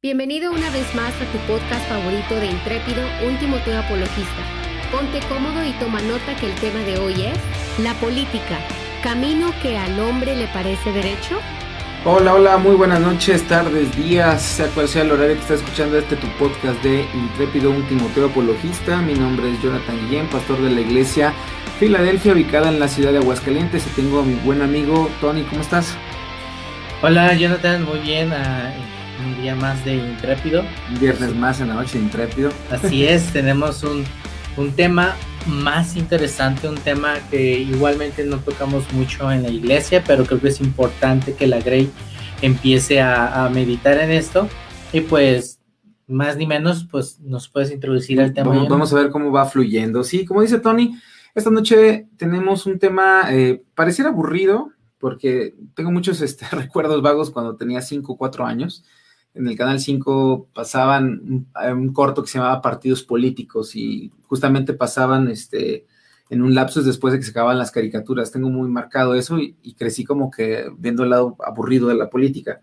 Bienvenido una vez más a tu podcast favorito de Intrépido, Último Teo Apologista. Ponte cómodo y toma nota que el tema de hoy es la política, camino que al hombre le parece derecho. Hola, hola, muy buenas noches, tardes, días, sea cual sea el horario que estás escuchando este tu podcast de Intrépido, Último Teo Apologista. Mi nombre es Jonathan Guillén, pastor de la iglesia Filadelfia, ubicada en la ciudad de Aguascalientes. Y tengo a mi buen amigo Tony, ¿cómo estás? Hola, Jonathan, muy bien. Uh un día más de Intrépido. Un viernes más en la noche de Intrépido. Así es, tenemos un, un, tema más interesante, un tema que igualmente no tocamos mucho en la iglesia, pero creo que es importante que la Grey empiece a, a meditar en esto. Y pues, más ni menos, pues nos puedes introducir al tema. Vamos, vamos, a ver cómo va fluyendo. Sí, como dice Tony, esta noche tenemos un tema, eh, pareciera aburrido, porque tengo muchos este, recuerdos vagos cuando tenía 5 o 4 años en el Canal 5 pasaban un, corto que se llamaba Partidos Políticos y justamente pasaban este, en un lapsus después de que se acababan las caricaturas. Tengo muy marcado eso y, crecí como que viendo el lado aburrido de la política.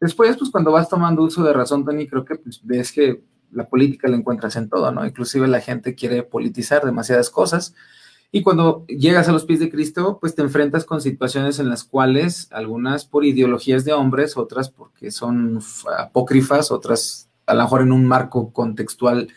Después, pues cuando vas tomando uso de razón, Tony, creo que pues, ves que la política la encuentras en todo, ¿no? Inclusive la gente quiere politizar demasiadas cosas y cuando llegas a los pies de Cristo, pues te enfrentas con situaciones en las cuales algunas por ideologías de hombres, otras porque son apócrifas, otras a lo mejor en un marco contextual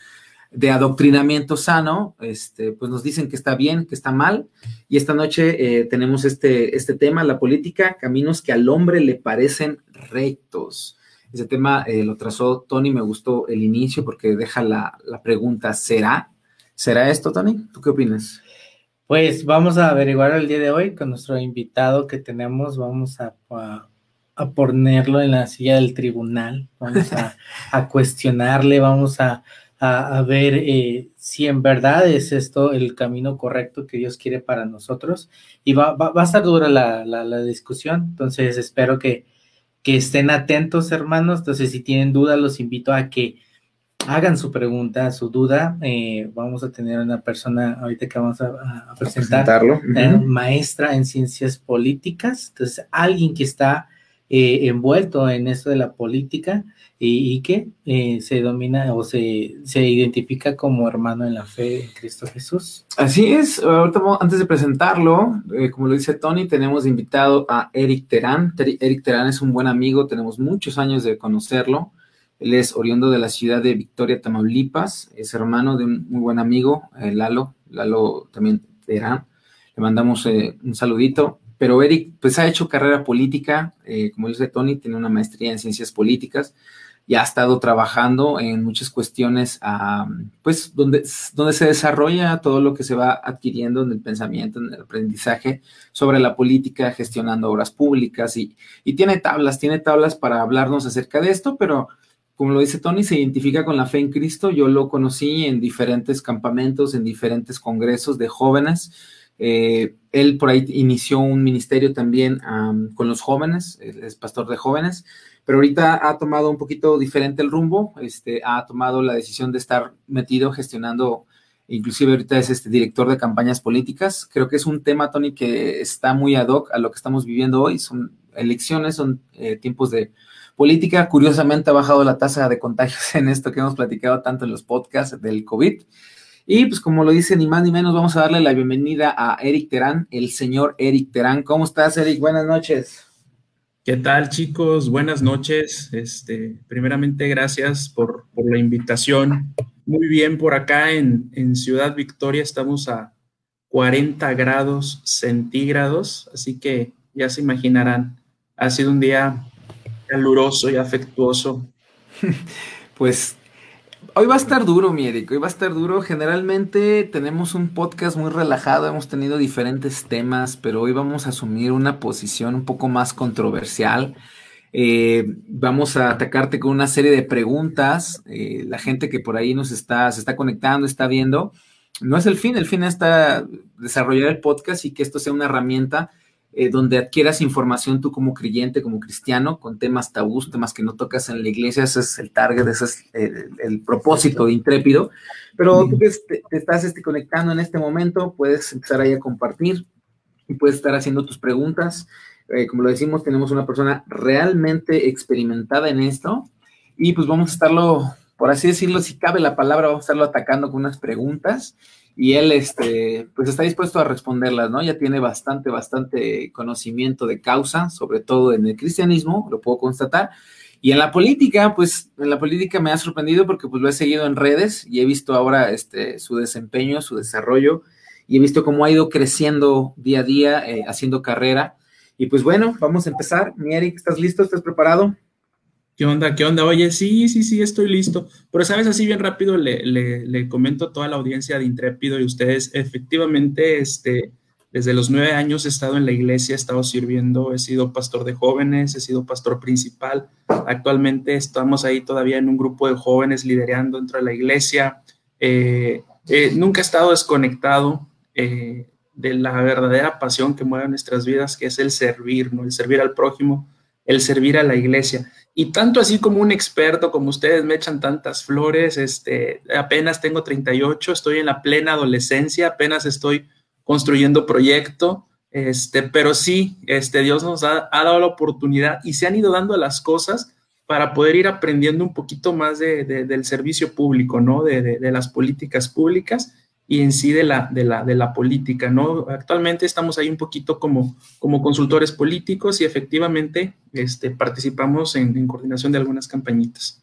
de adoctrinamiento sano, este, pues nos dicen que está bien, que está mal. Y esta noche eh, tenemos este, este tema, la política, caminos que al hombre le parecen rectos. Ese tema eh, lo trazó Tony, me gustó el inicio porque deja la, la pregunta, ¿será? ¿Será esto, Tony? ¿Tú qué opinas? Pues vamos a averiguar el día de hoy con nuestro invitado que tenemos. Vamos a, a, ponerlo en la silla del tribunal. Vamos a, a cuestionarle, vamos a, ver eh, si en verdad es esto el camino correcto que Dios quiere para nosotros. Y va, va, a estar dura la, la, la, discusión. Entonces espero que, que estén atentos, hermanos. Entonces, si tienen dudas, los invito a que hagan su pregunta, su duda. Eh, vamos a tener una persona ahorita que vamos a, presentar, eh, maestra en ciencias políticas, entonces alguien que está eh, envuelto en esto de la política y, que se domina o se, se, identifica como hermano en la fe en Cristo Jesús. Así es, ahorita antes de presentarlo, como lo dice Tony, tenemos invitado a Eric Terán. Eric Terán es un buen amigo, tenemos muchos años de conocerlo. Él es oriundo de la ciudad de Victoria, Tamaulipas, es hermano de un muy buen amigo, eh, Lalo, Lalo también verá. Le mandamos eh, un saludito. Pero Eric, pues ha hecho carrera política, eh, como dice Tony, tiene una maestría en ciencias políticas y ha estado trabajando en muchas cuestiones, pues, donde, donde se desarrolla todo lo que se va adquiriendo en el pensamiento, en el aprendizaje sobre la política, gestionando obras públicas y, y tiene tablas, tiene tablas para hablarnos acerca de esto, pero como lo dice Tony, se identifica con la fe en Cristo. Yo lo conocí en diferentes campamentos, en diferentes congresos de jóvenes. Eh, él por ahí inició un ministerio también con los jóvenes, es pastor de jóvenes, pero ahorita ha tomado un poquito diferente el rumbo, este, ha tomado la decisión de estar metido gestionando, inclusive ahorita es este director de campañas políticas. Creo que es un tema, Tony, que está muy ad hoc a lo que estamos viviendo hoy. Son elecciones, son eh, tiempos de política. Curiosamente ha bajado la tasa de contagios en esto que hemos platicado tanto en los podcasts del COVID. Y pues como lo dice ni más ni menos, vamos a darle la bienvenida a Eric Terán, el señor Eric Terán. ¿Cómo estás, Eric? Buenas noches. ¿Qué tal, chicos? Buenas noches. Este, primeramente, gracias por, por la invitación. Muy bien, por acá en, en Ciudad Victoria estamos a 40 grados centígrados, así que ya se imaginarán, ha sido un día caluroso y afectuoso. Pues hoy va a estar duro, mi Eric, hoy va a estar duro. Generalmente tenemos un podcast muy relajado, hemos tenido diferentes temas, pero hoy vamos a asumir una posición un poco más controversial. Eh, vamos a atacarte con una serie de preguntas. Eh, la gente que por ahí nos está, se está conectando, está viendo. No es el fin, el fin está desarrollar el podcast y que esto sea una herramienta eh, donde adquieras información tú como creyente, como cristiano, con temas tabús, temas que no tocas en la iglesia, ese es el target, ese es el, propósito de intrépido. Pero tú que te, estás este, conectando en este momento, puedes empezar ahí a compartir y puedes estar haciendo tus preguntas. Eh, como lo decimos, tenemos una persona realmente experimentada en esto y pues vamos a estarlo, por así decirlo, si cabe la palabra, vamos a estarlo atacando con unas preguntas y él, este, pues está dispuesto a responderlas, ¿no? Ya tiene bastante, bastante conocimiento de causa, sobre todo en el cristianismo, lo puedo constatar. Y en la política, pues en la política me ha sorprendido porque pues lo he seguido en redes y he visto ahora este, su desempeño, su desarrollo y he visto cómo ha ido creciendo día a día, eh, haciendo carrera. Y pues bueno, vamos a empezar. Mi Eric, ¿estás listo? ¿Estás preparado? ¿Qué onda? ¿Qué onda? Oye, sí, sí, sí, estoy listo. Pero, ¿sabes? Así bien rápido le, comento a toda la audiencia de Intrépido y ustedes, efectivamente, este, desde los nueve años he estado en la iglesia, he estado sirviendo, he sido pastor de jóvenes, he sido pastor principal. Actualmente estamos ahí todavía en un grupo de jóvenes liderando dentro de la iglesia. Eh, eh, nunca he estado desconectado eh, de la verdadera pasión que mueve nuestras vidas, que es el servir, ¿no? El servir al prójimo, el servir a la iglesia. Y tanto así como un experto como ustedes me echan tantas flores, este, apenas tengo 38, estoy en la plena adolescencia, apenas estoy construyendo proyecto, este, pero sí, este, Dios nos ha, dado la oportunidad y se han ido dando las cosas para poder ir aprendiendo un poquito más de, del servicio público, ¿no? De, de, las políticas públicas y en sí de la, de la, de la política, ¿no? Actualmente estamos ahí un poquito como, como consultores políticos y efectivamente este, participamos en, coordinación de algunas campañitas.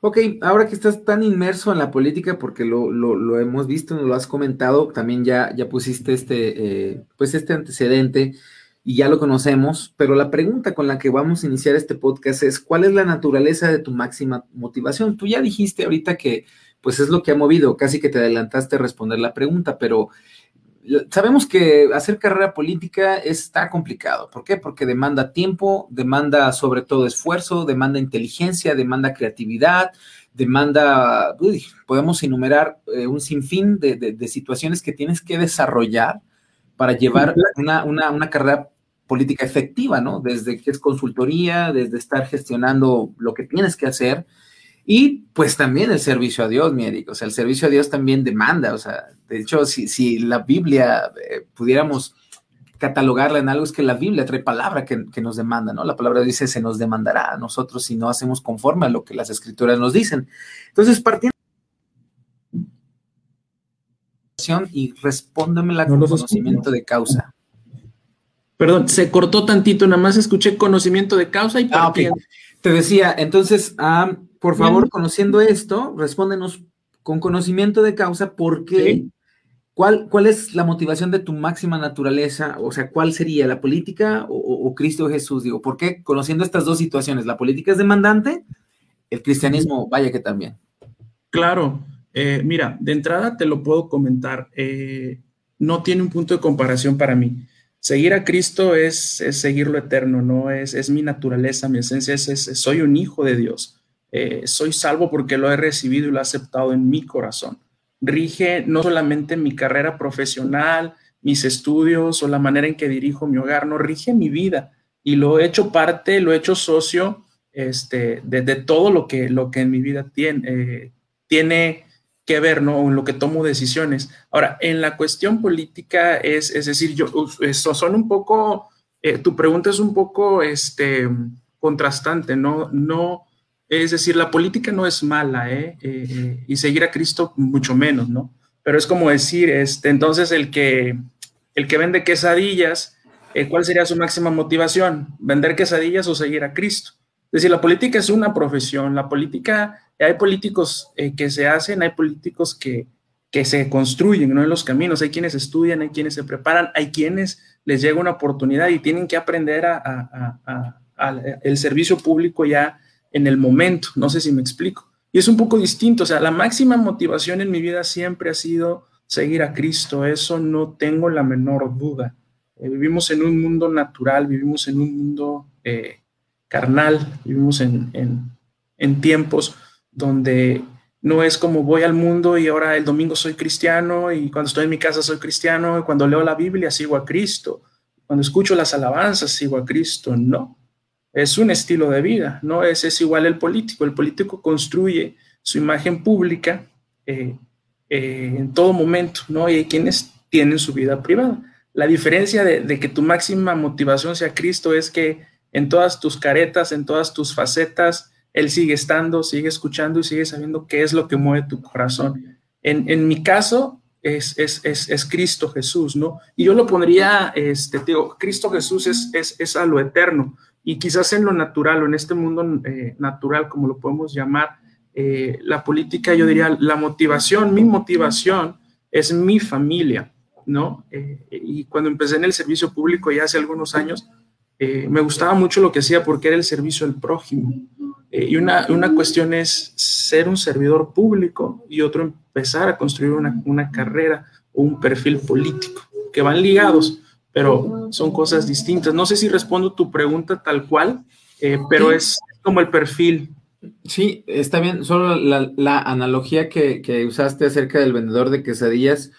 Ok, ahora que estás tan inmerso en la política, porque lo, lo, hemos visto, nos lo has comentado, también ya, ya pusiste este, eh, pues este antecedente y ya lo conocemos, pero la pregunta con la que vamos a iniciar este podcast es, ¿cuál es la naturaleza de tu máxima motivación? Tú ya dijiste ahorita que pues es lo que ha movido, casi que te adelantaste a responder la pregunta, pero sabemos que hacer carrera política está complicado. ¿Por qué? Porque demanda tiempo, demanda sobre todo esfuerzo, demanda inteligencia, demanda creatividad, demanda, podemos enumerar eh, un sinfín de, situaciones que tienes que desarrollar para llevar una, una carrera política efectiva, ¿no? Desde que es consultoría, desde estar gestionando lo que tienes que hacer, y pues también el servicio a Dios, mi Eric, o sea, el servicio a Dios también demanda, o sea, de hecho, si, si la Biblia eh, pudiéramos catalogarla en algo, es que la Biblia trae palabra que, nos demanda, ¿no? La palabra dice, se nos demandará a nosotros si no hacemos conforme a lo que las escrituras nos dicen. Entonces, partiendo y respóndemela con conocimiento de causa. Perdón, se cortó tantito, nada más escuché conocimiento de causa y ah, Te decía, entonces, ah, por favor, conociendo esto, respóndenos con conocimiento de causa por qué, cuál, cuál es la motivación de tu máxima naturaleza, o sea, cuál sería la política o, Cristo Jesús, digo, ¿por qué conociendo estas dos situaciones? La política es demandante, el cristianismo, vaya que también. Claro, eh, mira, de entrada te lo puedo comentar, eh, no tiene un punto de comparación para mí. Seguir a Cristo es, seguir lo eterno, no es, es mi naturaleza, mi esencia, es, es, soy un hijo de Dios. Eh, soy salvo porque lo he recibido y lo he aceptado en mi corazón. Rige no solamente mi carrera profesional, mis estudios o la manera en que dirijo mi hogar, no rige mi vida y lo he hecho parte, lo he hecho socio este, de, todo lo que, lo que en mi vida tiene, eh, tiene que ver, ¿no? En lo que tomo decisiones. Ahora, en la cuestión política es, es decir, yo, eso son un poco, eh, tu pregunta es un poco, este, contrastante, ¿no? No, es decir, la política no es mala, ¿eh? Eh, ¿eh? y seguir a Cristo mucho menos, ¿no? Pero es como decir, este, entonces el que, el que vende quesadillas, eh, ¿cuál sería su máxima motivación? ¿Vender quesadillas o seguir a Cristo? Es decir, la política es una profesión, la política, hay políticos que se hacen, hay políticos que, que se construyen ¿no? en los caminos, hay quienes estudian, hay quienes se preparan, hay quienes les llega una oportunidad y tienen que aprender a, a, a, a el servicio público ya en el momento, no sé si me explico. Y es un poco distinto, o sea, la máxima motivación en mi vida siempre ha sido seguir a Cristo, eso no tengo la menor duda. Eh, vivimos en un mundo natural, vivimos en un mundo eh, carnal, vivimos en, en tiempos donde no es como voy al mundo y ahora el domingo soy cristiano y cuando estoy en mi casa soy cristiano y cuando leo la Biblia sigo a Cristo, cuando escucho las alabanzas sigo a Cristo, no es un estilo de vida, no es, es igual el político. El político construye su imagen pública eh, eh, en todo momento, ¿no? Y hay quienes tienen su vida privada. La diferencia de, que tu máxima motivación sea Cristo es que en todas tus caretas, en todas tus facetas, Él sigue estando, sigue escuchando y sigue sabiendo qué es lo que mueve tu corazón. En, mi caso, es, es, Cristo Jesús, ¿no? Y yo lo pondría, este, digo, Cristo Jesús es, es, a lo eterno y quizás en lo natural o en este mundo eh, natural, como lo podemos llamar, eh, la política, yo diría, la motivación, mi motivación es mi familia, ¿no? Eh, y cuando empecé en el servicio público ya hace algunos años, me gustaba mucho lo que hacía porque era el servicio al prójimo. y una, una cuestión es ser un servidor público y otro empezar a construir una, una carrera o un perfil político, que van ligados, pero son cosas distintas. No sé si respondo tu pregunta tal cual, pero es como el perfil Sí, está bien. Solo la, analogía que, usaste acerca del vendedor de quesadillas,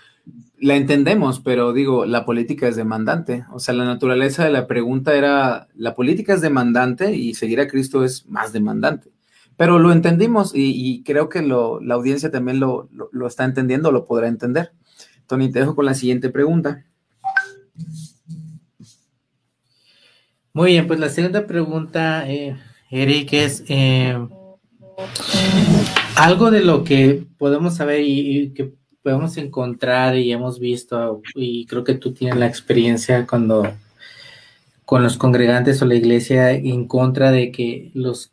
la entendemos, pero digo, la política es demandante. O sea, la naturaleza de la pregunta era, la política es demandante y seguir a Cristo es más demandante. Pero lo entendimos y, creo que la audiencia también lo, está entendiendo, lo podrá entender. Tony, te dejo con la siguiente pregunta. Muy bien, pues la segunda pregunta... Eh Eric, es eh, algo de lo que podemos saber y, que podemos encontrar y hemos visto, y creo que tú tienes la experiencia cuando con los congregantes o la iglesia en contra de que los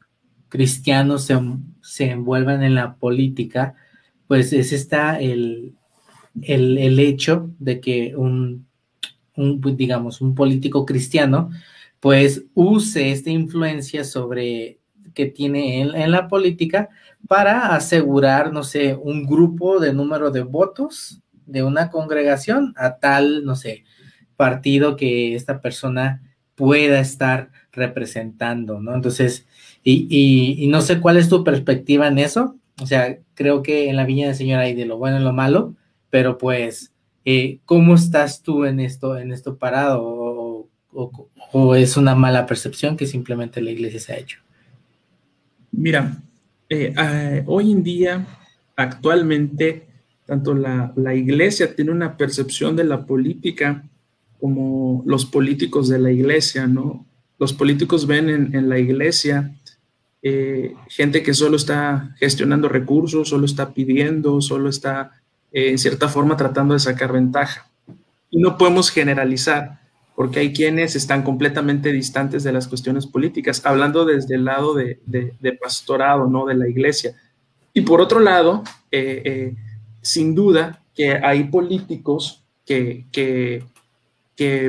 cristianos se, envuelvan en la política, pues es está el, el, hecho de que un, un, digamos, un político cristiano pues use esta influencia sobre que tiene en, en la política para asegurar, no sé, un grupo de número de votos de una congregación a tal, no sé, partido que esta persona pueda estar representando, ¿no? Entonces, y, y, no sé cuál es tu perspectiva en eso. O sea, creo que en la Viña del Señor hay de lo bueno y lo malo, pero pues, eh, ¿cómo estás tú en esto, en esto parado? ¿O, es una mala percepción que simplemente la iglesia se ha hecho? Mira, eh, ah, hoy en día, actualmente, tanto la, iglesia tiene una percepción de la política como los políticos de la iglesia, ¿no? Los políticos ven en, la iglesia eh, gente que solo está gestionando recursos, solo está pidiendo, solo está eh, en cierta forma tratando de sacar ventaja. Y no podemos generalizar porque hay quienes están completamente distantes de las cuestiones políticas, hablando desde el lado de, pastorado, no de la iglesia. Y por otro lado, eh, eh, sin duda que hay políticos que, que,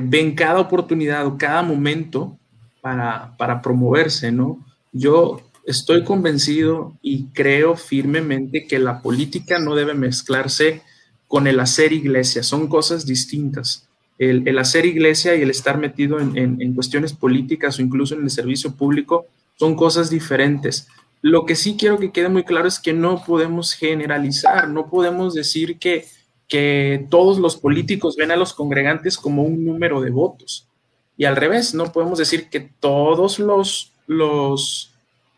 ven cada oportunidad o cada momento para, para promoverse, ¿no? Yo estoy convencido y creo firmemente que la política no debe mezclarse con el hacer iglesia, son cosas distintas el, hacer iglesia y el estar metido en, cuestiones políticas o incluso en el servicio público son cosas diferentes. Lo que sí quiero que quede muy claro es que no podemos generalizar, no podemos decir que, todos los políticos ven a los congregantes como un número de votos. Y al revés, no podemos decir que todos los,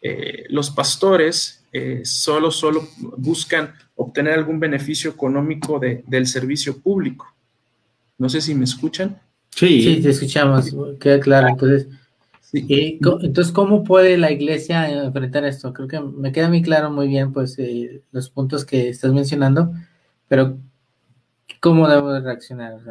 eh, pastores eh, solo, solo buscan obtener algún beneficio económico del servicio público. No sé si me escuchan. Sí, sí te escuchamos, queda claro. Entonces, entonces, ¿cómo puede la iglesia enfrentar esto? Creo que me queda muy claro muy bien pues eh, los puntos que estás mencionando, pero ¿cómo debo reaccionar? O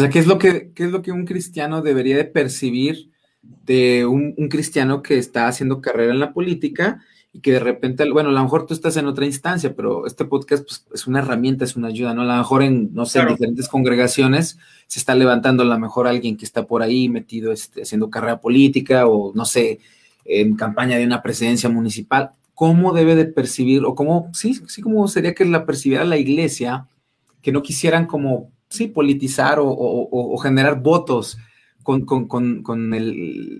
sea, ¿qué es lo que, qué es lo que un cristiano debería de percibir de un, un cristiano que está haciendo carrera en la política y que de repente, bueno, a lo mejor tú estás en otra instancia, pero este podcast pues, es una herramienta, es una ayuda, ¿no? A lo mejor en, no sé, en diferentes congregaciones se está levantando a lo mejor alguien que está por ahí metido este, haciendo carrera política o, no sé, en campaña de una presidencia municipal. ¿Cómo debe de percibir, o cómo, sí, sí, cómo sería que la percibiera la iglesia, que no quisieran como, sí, politizar o, generar votos con, con, con, con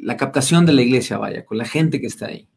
la captación de la iglesia, vaya, con la gente que está ahí?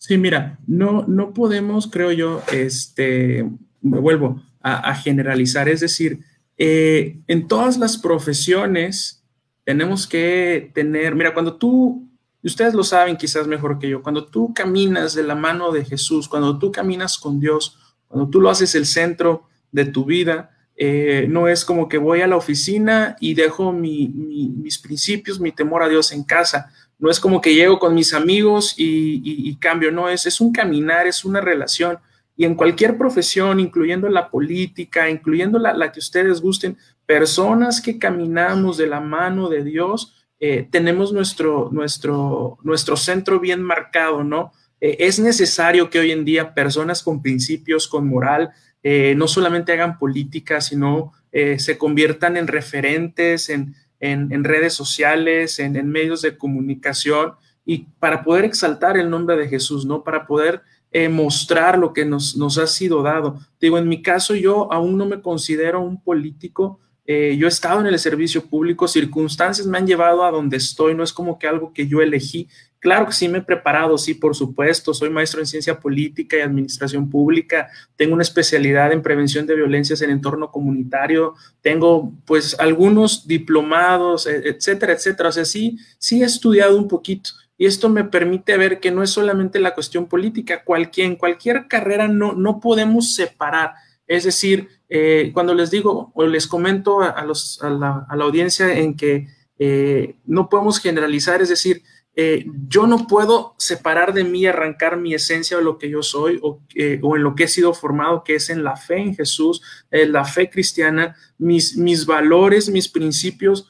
Sí, mira, no, no podemos, creo yo, este, me vuelvo a, generalizar, es decir, eh, en todas las profesiones tenemos que tener, mira, cuando tú, ustedes lo saben quizás mejor que yo, cuando tú caminas de la mano de Jesús, cuando tú caminas con Dios, cuando tú lo haces el centro de tu vida, eh, no es como que voy a la oficina y dejo mis principios, mi temor a Dios en casa. No es como que llego con mis amigos y, cambio, no, es, es un caminar, es una relación. Y en cualquier profesión, incluyendo la política, incluyendo la, que ustedes gusten, personas que caminamos de la mano de Dios, eh, tenemos nuestro, nuestro, nuestro centro bien marcado, ¿no? Eh, es necesario que hoy en día personas con principios, con moral, eh, no solamente hagan política, sino se conviertan en referentes, en, en, redes sociales, en, medios de comunicación, y para poder exaltar el nombre de Jesús, ¿no? Para poder eh, mostrar lo que nos, nos, ha sido dado. Digo, en mi caso yo aún no me considero un político. Eh, yo he estado en el servicio público, circunstancias me han llevado a donde estoy, no es como que algo que yo elegí. Claro que sí me he preparado, sí, por supuesto, soy maestro en ciencia política y administración pública, tengo una especialidad en prevención de violencias en entorno comunitario, tengo pues algunos diplomados, e, etcétera, etcétera. O sea, sí, sí he estudiado un poquito, y esto me permite ver que no es solamente la cuestión política, cualquier, en cualquier carrera no, no podemos separar. Es decir, eh, cuando les digo o les comento a, la, audiencia en que eh, no podemos generalizar, es decir, eh, yo no puedo separar de mí, arrancar mi esencia o lo que yo soy o, en lo que he sido formado, que es en la fe en Jesús, la fe cristiana, mis, mis valores, mis principios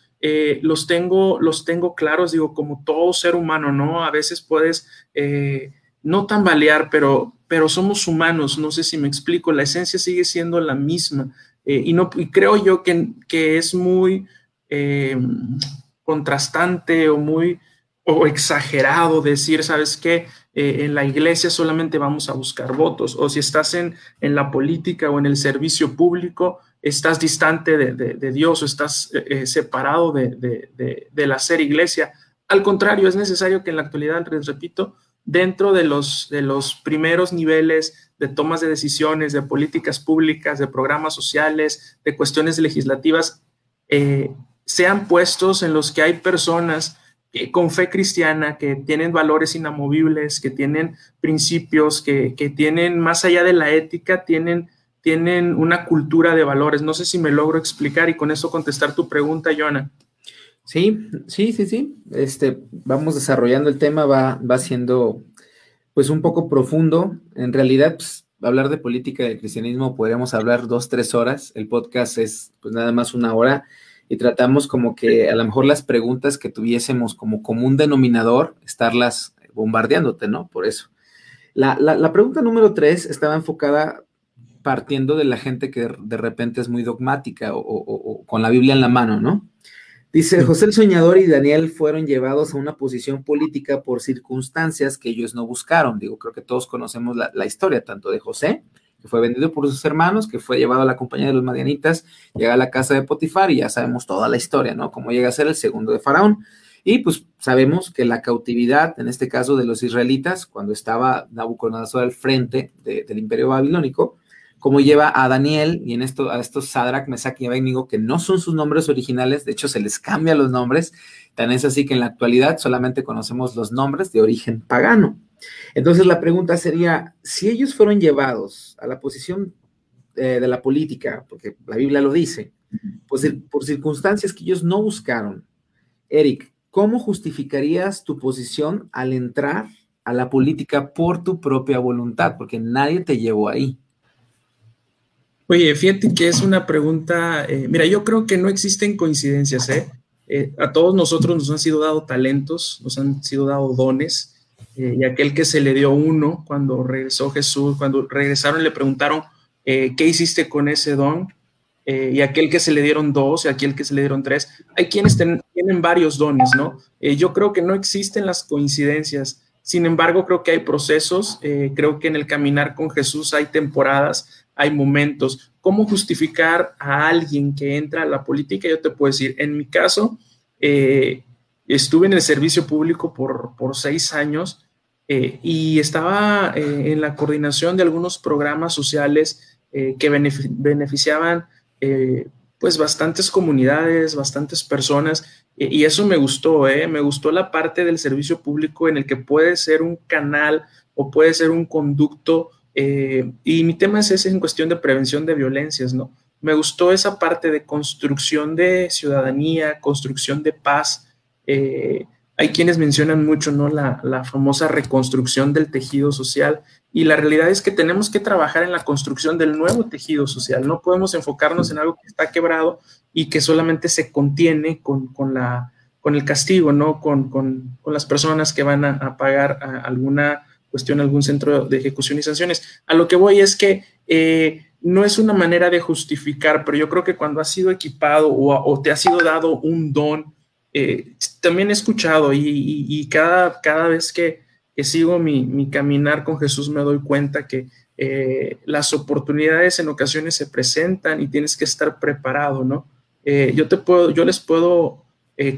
los, tengo, los tengo claros, digo, como todo ser humano, ¿no? A veces puedes eh, no tambalear, pero, pero somos humanos, no sé si me explico, la esencia sigue siendo la misma. Eh, y, no, y creo yo que, que es muy contrastante o muy o exagerado decir, ¿sabes qué? en la iglesia solamente vamos a buscar votos, o si estás en, en la política o en el servicio público, estás distante de, Dios o estás eh, eh, separado de, la ser iglesia. Al contrario, es necesario que en la actualidad, les repito, dentro de los, de los primeros niveles de tomas de decisiones, de políticas públicas, de programas sociales, de cuestiones legislativas, eh, sean puestos en los que hay personas con fe cristiana, que tienen valores inamovibles, que tienen principios, que, que tienen, más allá de la ética, tienen tienen una cultura de valores. No sé si me logro explicar y con eso contestar tu pregunta, Joana. Sí, sí, sí, sí. Este, vamos desarrollando el tema, va, va siendo pues un poco profundo. En realidad, pues, hablar de política del cristianismo podríamos hablar dos, tres horas. El podcast es pues nada más una hora y tratamos como que a lo mejor las preguntas que tuviésemos como común denominador, estarlas bombardeándote, ¿no? Por eso. La, la, la pregunta número tres estaba enfocada partiendo de la gente que de repente es muy dogmática o, con la Biblia en la mano, ¿no? Dice, José el Soñador y Daniel fueron llevados a una posición política por circunstancias que ellos no buscaron. Digo, creo que todos conocemos la, historia, tanto de José, que fue vendido por sus hermanos, que fue llevado a la compañía de los Madianitas, llega a la casa de Potifar y ya sabemos toda la historia, ¿no? Cómo llega a ser el segundo de Faraón. Y pues sabemos que la cautividad, en este caso de los israelitas, cuando estaba Nabucodonosor al frente del imperio babilónico, cómo lleva a Daniel y en esto, a estos Sadrach, Mesach y Abednego, que no son sus nombres originales, de hecho se les cambia los nombres, tan es así que en la actualidad solamente conocemos los nombres de origen pagano. Entonces la pregunta sería, si ellos fueron llevados a la posición eh, de la política, porque la Biblia lo dice, pues por circunstancias que ellos no buscaron, Eric, ¿cómo justificarías tu posición al entrar a la política por tu propia voluntad? Porque nadie te llevó ahí. Oye, fíjate que es una pregunta, eh, mira, yo creo que no existen coincidencias, ¿eh? ¿eh? A todos nosotros nos han sido dado talentos, nos han sido dado dones, eh, y aquel que se le dio uno cuando regresó Jesús, cuando regresaron le preguntaron, ¿qué hiciste con ese don? y aquel que se le dieron dos, y aquel que se le dieron tres. Hay quienes tienen varios dones, ¿no? yo creo que no existen las coincidencias. Sin embargo, creo que hay procesos, creo que en el caminar con Jesús hay temporadas, hay momentos. ¿Cómo justificar a alguien que entra a la política? Yo te puedo decir, en mi caso, eh, estuve en el servicio público por, seis años eh, y estaba eh, en la coordinación de algunos programas sociales que beneficiaban pues bastantes comunidades, bastantes personas y eso me gustó, me gustó la parte del servicio público en el que puede ser un canal o puede ser un conducto eh, y mi tema es ese en cuestión de prevención de violencias, ¿no? Me gustó esa parte de construcción de ciudadanía, construcción de paz. Eh, hay quienes mencionan mucho, ¿no? La, famosa reconstrucción del tejido social y la realidad es que tenemos que trabajar en la construcción del nuevo tejido social. No podemos enfocarnos en algo que está quebrado y que solamente se contiene con, con la, con el castigo, ¿no? Con, con, con las personas que van a, pagar alguna cuestión, algún centro de ejecución y sanciones. A lo que voy es que eh, no es una manera de justificar, pero yo creo que cuando has sido equipado o, o te ha sido dado un don, eh, también he escuchado y, cada, cada vez que, sigo mi, caminar con Jesús me doy cuenta que eh, las oportunidades en ocasiones se presentan y tienes que estar preparado, ¿no? Yo, te puedo, yo les puedo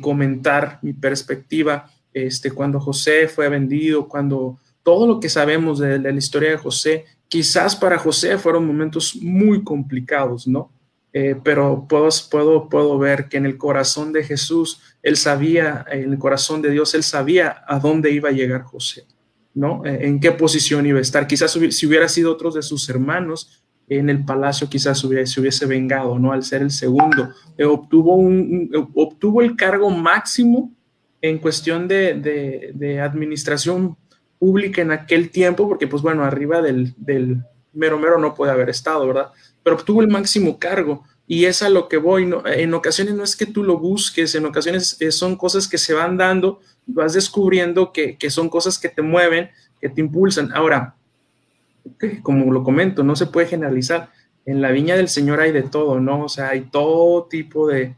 comentar mi perspectiva este, cuando José fue vendido, cuando todo lo que sabemos de, la historia de José, quizás para José fueron momentos muy complicados, ¿no? Eh, pero puedo, puedo, puedo ver que en el corazón de Jesús, él sabía, en el corazón de Dios, él sabía a dónde iba a llegar José, ¿no? Eh, en qué posición iba a estar. Quizás si hubiera sido otros de sus hermanos en el palacio, quizás se hubiese vengado, ¿no? Al ser el segundo. Eh, obtuvo, obtuvo el cargo máximo en cuestión de, de, de, administración pública en aquel tiempo, porque pues bueno, arriba del, del mero mero no puede haber estado, ¿verdad? pero obtuvo el máximo cargo. Y es a lo que voy. en ocasiones no es que tú lo busques, en ocasiones eh, son cosas que se van dando, vas descubriendo que, son cosas que te mueven, que te impulsan. Ahora, como lo comento, no se puede generalizar. En la viña del Señor hay de todo, ¿no? O sea, hay todo tipo de,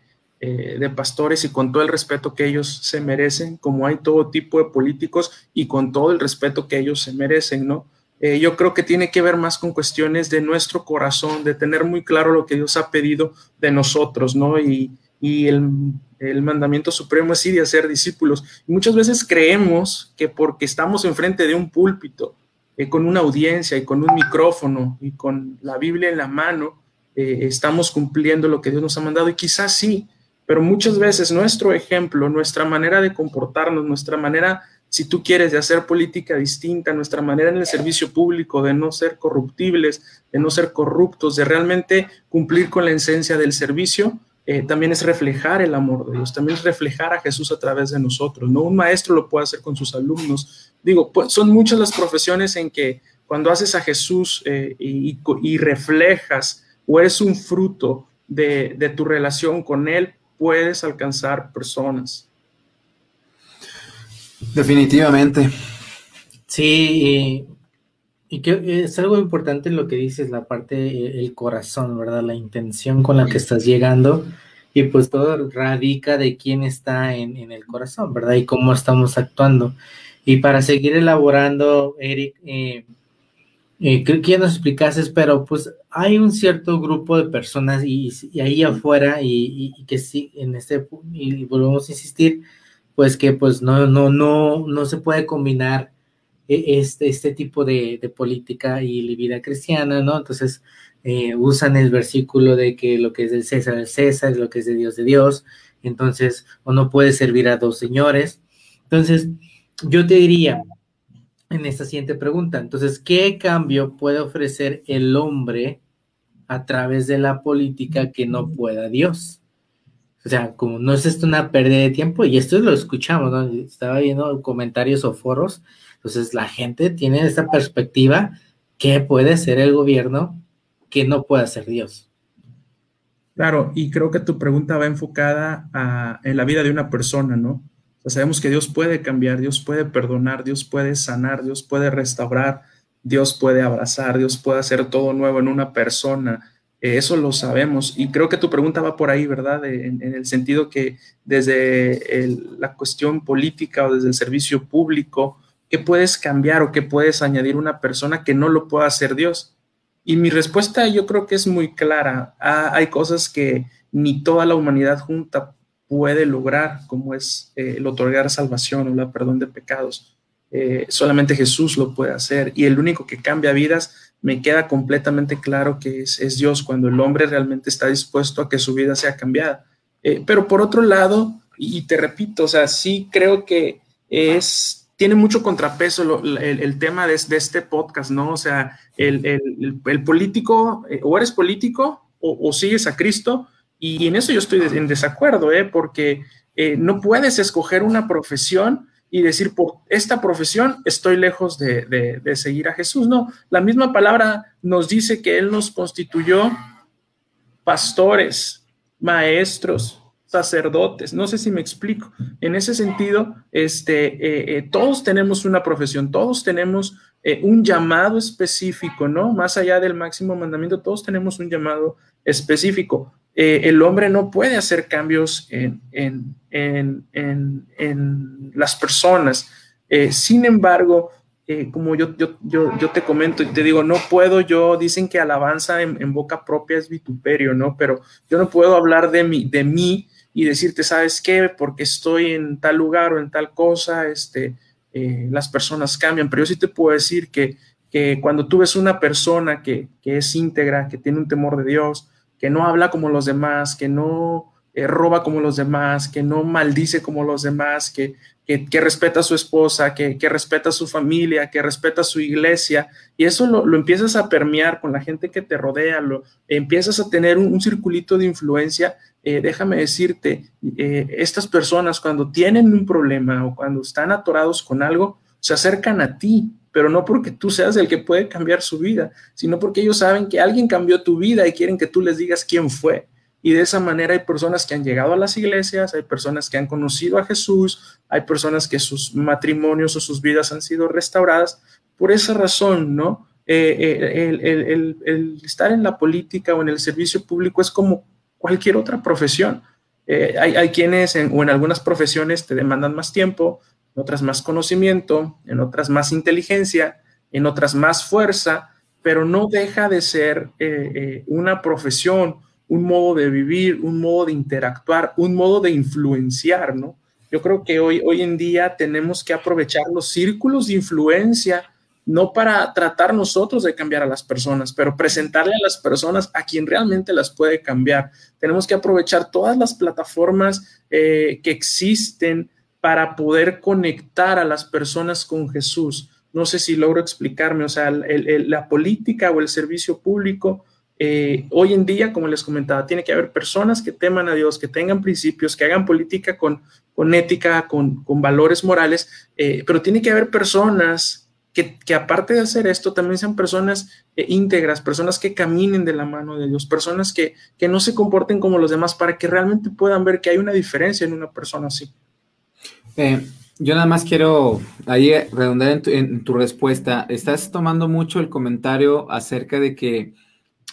eh, de pastores y con todo el respeto que ellos se merecen, como hay todo tipo de políticos y con todo el respeto que ellos se merecen, ¿no? Eh, yo creo que tiene que ver más con cuestiones de nuestro corazón, de tener muy claro lo que Dios ha pedido de nosotros, ¿no? Y, el, mandamiento supremo es ir y hacer discípulos. Y muchas veces creemos que porque estamos enfrente de un púlpito, eh, con una audiencia y con un micrófono y con la Biblia en la mano, estamos cumpliendo lo que Dios nos ha mandado. Y quizás sí, pero muchas veces nuestro ejemplo, nuestra manera de comportarnos, nuestra manera si tú quieres de hacer política distinta, nuestra manera en el servicio público, de no ser corruptibles, de no ser corruptos, de realmente cumplir con la esencia del servicio, eh, también es reflejar el amor de Dios, también es reflejar a Jesús a través de nosotros. No un maestro lo puede hacer con sus alumnos. Digo, pues, son muchas las profesiones en que cuando haces a Jesús eh, y, reflejas o eres un fruto de, de tu relación con Él, puedes alcanzar personas. Definitivamente. Sí, y, que es algo importante lo que dices, la parte, el corazón, ¿verdad? La intención con la que estás llegando. Y pues todo radica de quién está en, el corazón, ¿verdad? Y cómo estamos actuando. Y para seguir elaborando, Eric, eh, eh, creo que ya nos explicases, pero pues hay un cierto grupo de personas y, ahí afuera y, que sí, en este, y volvemos a insistir, pues que pues no, no, no, no se puede combinar e, este, este tipo de, política y vida cristiana, ¿no? Entonces eh, usan el versículo de que lo que es del César es César, lo que es de Dios de Dios, entonces, o no puede servir a dos señores. Entonces, yo te diría en esta siguiente pregunta, entonces, ¿qué cambio puede ofrecer el hombre a través de la política que no pueda Dios? O sea, como no es esto una pérdida de tiempo, y esto lo escuchamos, ¿no? Estaba viendo comentarios o foros, entonces la gente tiene esta perspectiva, ¿qué puede ser el gobierno que no pueda ser Dios? Claro, y creo que tu pregunta va enfocada en la vida de una persona, ¿no? Sabemos que Dios puede cambiar, Dios puede perdonar, Dios puede sanar, Dios puede restaurar, Dios puede abrazar, Dios puede hacer todo nuevo en una persona eso lo sabemos. Y creo que tu pregunta va por ahí, ¿verdad? En, el sentido que desde la cuestión política o desde el servicio público, ¿qué puedes cambiar o qué puedes añadir una persona que no lo pueda hacer Dios? Y mi respuesta yo creo que es muy clara. Ah, hay cosas que ni toda la humanidad junta puede lograr, como es eh, el otorgar salvación o la perdón de pecados. Eh, solamente Jesús lo puede hacer. Y el único que cambia vidas me queda completamente claro que es, Dios cuando el hombre realmente está dispuesto a que su vida sea cambiada. Eh, pero por otro lado, y te repito, o sea, sí creo que es, tiene mucho contrapeso el, tema de, este podcast, ¿no? O sea, el, político, eh, o eres político o, sigues a Cristo, y en eso yo estoy en desacuerdo, ¿eh? Porque no puedes escoger una profesión y decir, por esta profesión estoy lejos de, de, seguir a Jesús. No, la misma palabra nos dice que Él nos constituyó pastores, maestros, sacerdotes. No sé si me explico. En ese sentido, este, eh, eh, todos tenemos una profesión, todos tenemos eh, un llamado específico, ¿no? Más allá del máximo mandamiento, todos tenemos un llamado específico. El hombre no puede hacer cambios en, en, en, en las personas. sin embargo, como yo, yo, yo, yo, te comento y te digo, no puedo yo, dicen que alabanza en, boca propia es vituperio, ¿no? Pero yo no puedo hablar de mí, de mí y decirte, ¿sabes qué? Porque estoy en tal lugar o en tal cosa, este, eh, las personas cambian, pero yo sí te puedo decir que, que cuando tú ves una persona que, que, es íntegra, que tiene un temor de Dios, que no habla como los demás, que no eh, roba como los demás, que no maldice como los demás, que, que, respeta a su esposa, que, respeta a su familia, que respeta a su iglesia, y eso lo, empiezas a permear con la gente que te rodea, lo, empiezas a tener un, circulito de influencia. Eh, déjame decirte, eh, estas personas cuando tienen un problema o cuando están atorados con algo, se acercan a ti, pero no porque tú seas el que puede cambiar su vida, sino porque ellos saben que alguien cambió tu vida y quieren que tú les digas quién fue. Y de esa manera hay personas que han llegado a las iglesias, hay personas que han conocido a Jesús, hay personas que sus matrimonios o sus vidas han sido restauradas. Por esa razón, ¿no? Eh, eh, el, estar en la política o en el servicio público es como cualquier otra profesión. Eh, hay, quienes o en algunas profesiones te demandan más tiempo, en otras más conocimiento, en otras más inteligencia, en otras más fuerza, pero no deja de ser una profesión un modo de vivir, un modo de interactuar, un modo de influenciar, ¿no? Yo creo que hoy, hoy en día tenemos que aprovechar los círculos de influencia, no para tratar nosotros de cambiar a las personas, pero presentarle a las personas a quien realmente las puede cambiar. Tenemos que aprovechar todas las plataformas eh, que existen para poder conectar a las personas con Jesús. No sé si logro explicarme, o sea, la política o el servicio público eh, hoy en día, como les comentaba, tiene que haber personas que teman a Dios, que tengan principios, que hagan política con, con ética, con, con valores morales, eh, pero tiene que haber personas que, que, aparte de hacer esto, también sean personas eh, íntegras, personas que caminen de la mano de Dios, personas que, que no se comporten como los demás para que realmente puedan ver que hay una diferencia en una persona así. Yo nada más quiero ahí redundar en tu, en tu respuesta. Estás tomando mucho el comentario acerca de que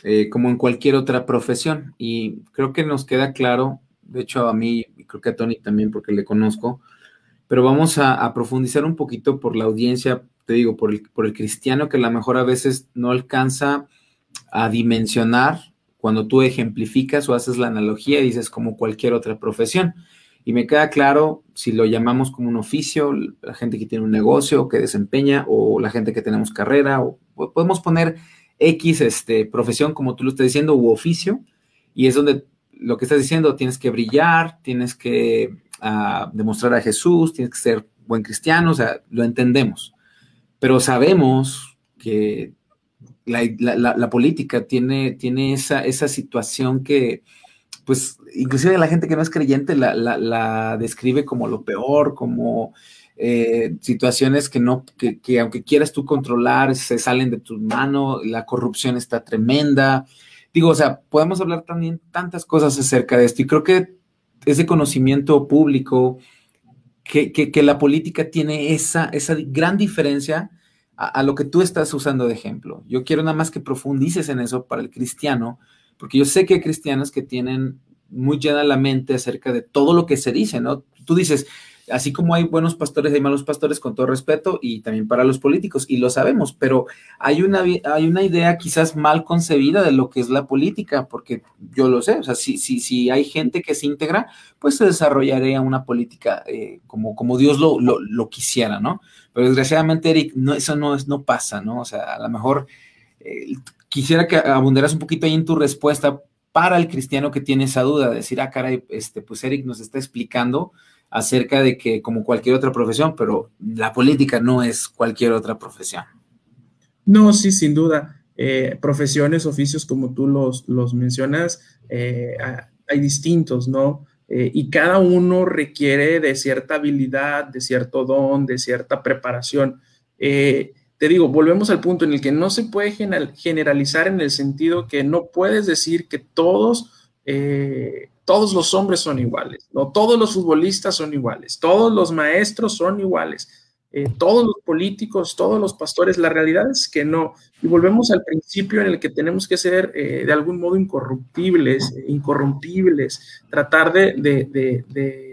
eh, como en cualquier otra profesión. Y creo que nos queda claro, de hecho a mí, y creo que a Tony también porque le conozco, pero vamos a, profundizar un poquito por la audiencia, te digo, por el, por el cristiano que a lo mejor a veces no alcanza a dimensionar cuando tú ejemplificas o haces la analogía y dices como cualquier otra profesión. Y me queda claro si lo llamamos como un oficio, la gente que tiene un negocio, que desempeña, o la gente que tenemos carrera, o podemos poner X este, profesión, como tú lo estás diciendo, u oficio, y es donde lo que estás diciendo, tienes que brillar, tienes que ah, demostrar a Jesús, tienes que ser buen cristiano, o sea, lo entendemos, pero sabemos que la, política tiene, tiene esa, esa situación que, pues, inclusive la gente que no es creyente la, la describe como lo peor, como eh, situaciones que no, que, aunque quieras tú controlar, se salen de tus manos, la corrupción está tremenda. Digo, o sea, podemos hablar también tantas cosas acerca de esto y creo que ese conocimiento público, que, que, la política tiene esa, esa gran diferencia a, a, lo que tú estás usando de ejemplo. Yo quiero nada más que profundices en eso para el cristiano, porque yo sé que hay cristianos que tienen muy llena la mente acerca de todo lo que se dice, ¿no? Tú dices, así como hay buenos pastores, hay malos pastores con todo respeto y también para los políticos, y lo sabemos, pero hay una, hay una idea quizás mal concebida de lo que es la política, porque yo lo sé, o sea, si, si, si hay gente que se integra, pues se desarrollaría una política eh, como, como Dios lo, lo, quisiera, ¿no? Pero desgraciadamente, Eric, no, eso no, es, no pasa, ¿no? O sea, a lo mejor eh, quisiera que abundaras un poquito ahí en tu respuesta para el cristiano que tiene esa duda, de decir, ah, caray, este, pues Eric nos está explicando acerca de que como cualquier otra profesión, pero la política no es cualquier otra profesión. No, sí, sin duda. Eh, profesiones, oficios, como tú los, los mencionas, eh, hay distintos, ¿no? eh, y cada uno requiere de cierta habilidad, de cierto don, de cierta preparación. Eh, te digo, volvemos al punto en el que no se puede generalizar en el sentido que no puedes decir que todos, eh, todos los hombres son iguales, no todos los futbolistas son iguales, todos los maestros son iguales, eh, todos los políticos, todos los pastores, la realidad es que no. Y volvemos al principio en el que tenemos que ser eh, de algún modo incorruptibles, incorrompibles, tratar de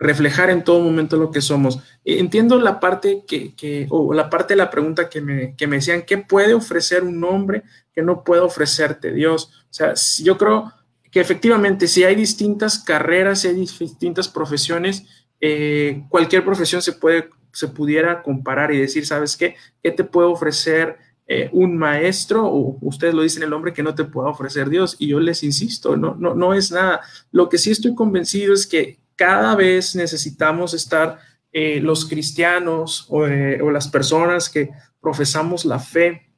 reflejar en todo momento lo que somos. Eh, entiendo la parte que, o la parte de la pregunta que me, que me decían, ¿qué puede ofrecer un hombre que no puede ofrecerte Dios? O sea, yo creo que efectivamente si hay distintas carreras, si hay distintas profesiones, eh, cualquier profesión se puede, se pudiera comparar y decir, ¿sabes qué? ¿Qué te puede ofrecer eh, un maestro? O ustedes lo dicen el hombre que no te pueda ofrecer Dios. Y yo les insisto, no, no, no es nada. Lo que sí estoy convencido es que cada vez necesitamos estar eh, los cristianos eh, o, las personas que profesamos la fe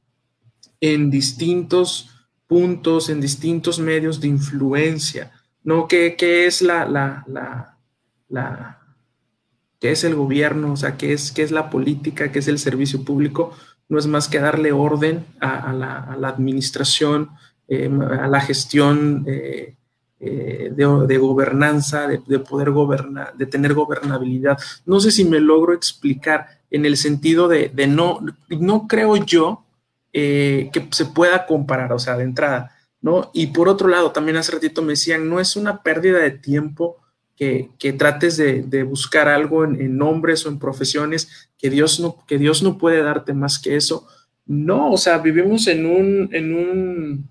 en distintos puntos, en distintos medios de influencia, ¿no? ¿Qué, es la, la, la, qué es el gobierno? O sea, ¿qué es, es la política? ¿Qué es el servicio público? No es más que darle orden a, la, administración, eh, a la gestión de, gobernanza, de, poder gobernar, de tener gobernabilidad. No sé si me logro explicar en el sentido de, no, no creo yo eh, que se pueda comparar, o sea, de entrada, ¿no? Y por otro lado, también hace ratito me decían, no es una pérdida de tiempo que, trates de, buscar algo en, en, nombres o en profesiones que Dios, no, que Dios no puede darte más que eso. No, o sea, vivimos en un, en un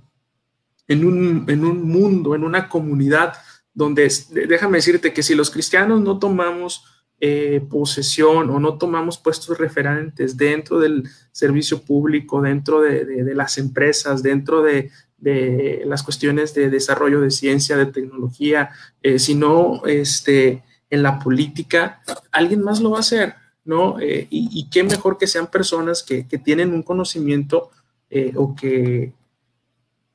en un, mundo, en una comunidad donde, déjame decirte que si los cristianos no tomamos eh, posesión o no tomamos puestos referentes dentro del servicio público, dentro de, las empresas, dentro de, las cuestiones de desarrollo de ciencia, de tecnología, eh, sino este, en la política, alguien más lo va a hacer, ¿no? Eh, y, qué mejor que sean personas que, que tienen un conocimiento o que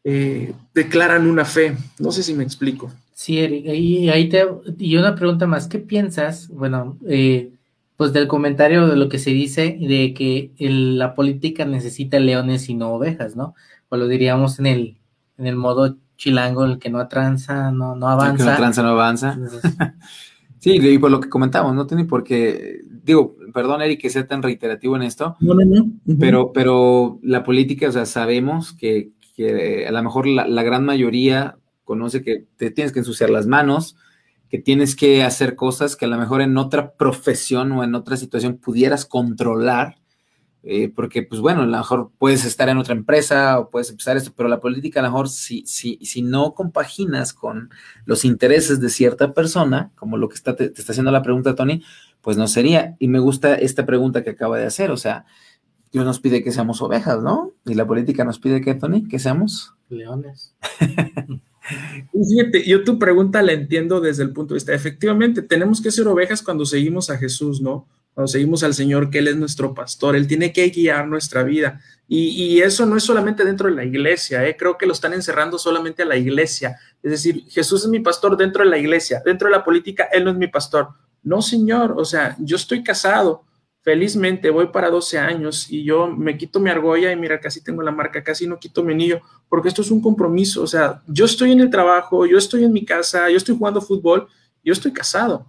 eh, declaran una fe. No sé si me explico. Sí, Eric, y ahí te, y una pregunta más, ¿qué piensas? Bueno, eh, pues del comentario de lo que se dice de que la política necesita leones y no ovejas, ¿no? O lo diríamos en el, en el modo chilango, el que no atranza, no, no avanza. El que no tranza, no avanza. sí, y por lo que comentamos, no tiene por qué, digo, perdón, Eric, que sea tan reiterativo en esto, no, no, no. pero, pero la política, o sea, sabemos que, que a lo mejor la, gran mayoría conoce que te tienes que ensuciar las manos, que tienes que hacer cosas que a lo mejor en otra profesión o en otra situación pudieras controlar, eh, porque pues bueno, a lo mejor puedes estar en otra empresa o puedes empezar esto, pero la política a lo mejor si, si, si no compaginas con los intereses de cierta persona, como lo que está, te, te está haciendo la pregunta Tony, pues no sería. Y me gusta esta pregunta que acaba de hacer, o sea, Dios nos pide que seamos ovejas, ¿no? Y la política nos pide que, Tony, que seamos leones. Fíjate, yo tu pregunta la entiendo desde el punto de vista, efectivamente, tenemos que ser ovejas cuando seguimos a Jesús, ¿no? Cuando seguimos al Señor, que Él es nuestro pastor, Él tiene que guiar nuestra vida. Y, eso no es solamente dentro de la iglesia, ¿eh? creo que lo están encerrando solamente a la iglesia. Es decir, Jesús es mi pastor dentro de la iglesia, dentro de la política, Él no es mi pastor. No, Señor, o sea, yo estoy casado, felizmente voy para 12 años y yo me quito mi argolla y mira, casi tengo la marca, casi no quito mi anillo, porque esto es un compromiso. O sea, yo estoy en el trabajo, yo estoy en mi casa, yo estoy jugando fútbol, yo estoy casado,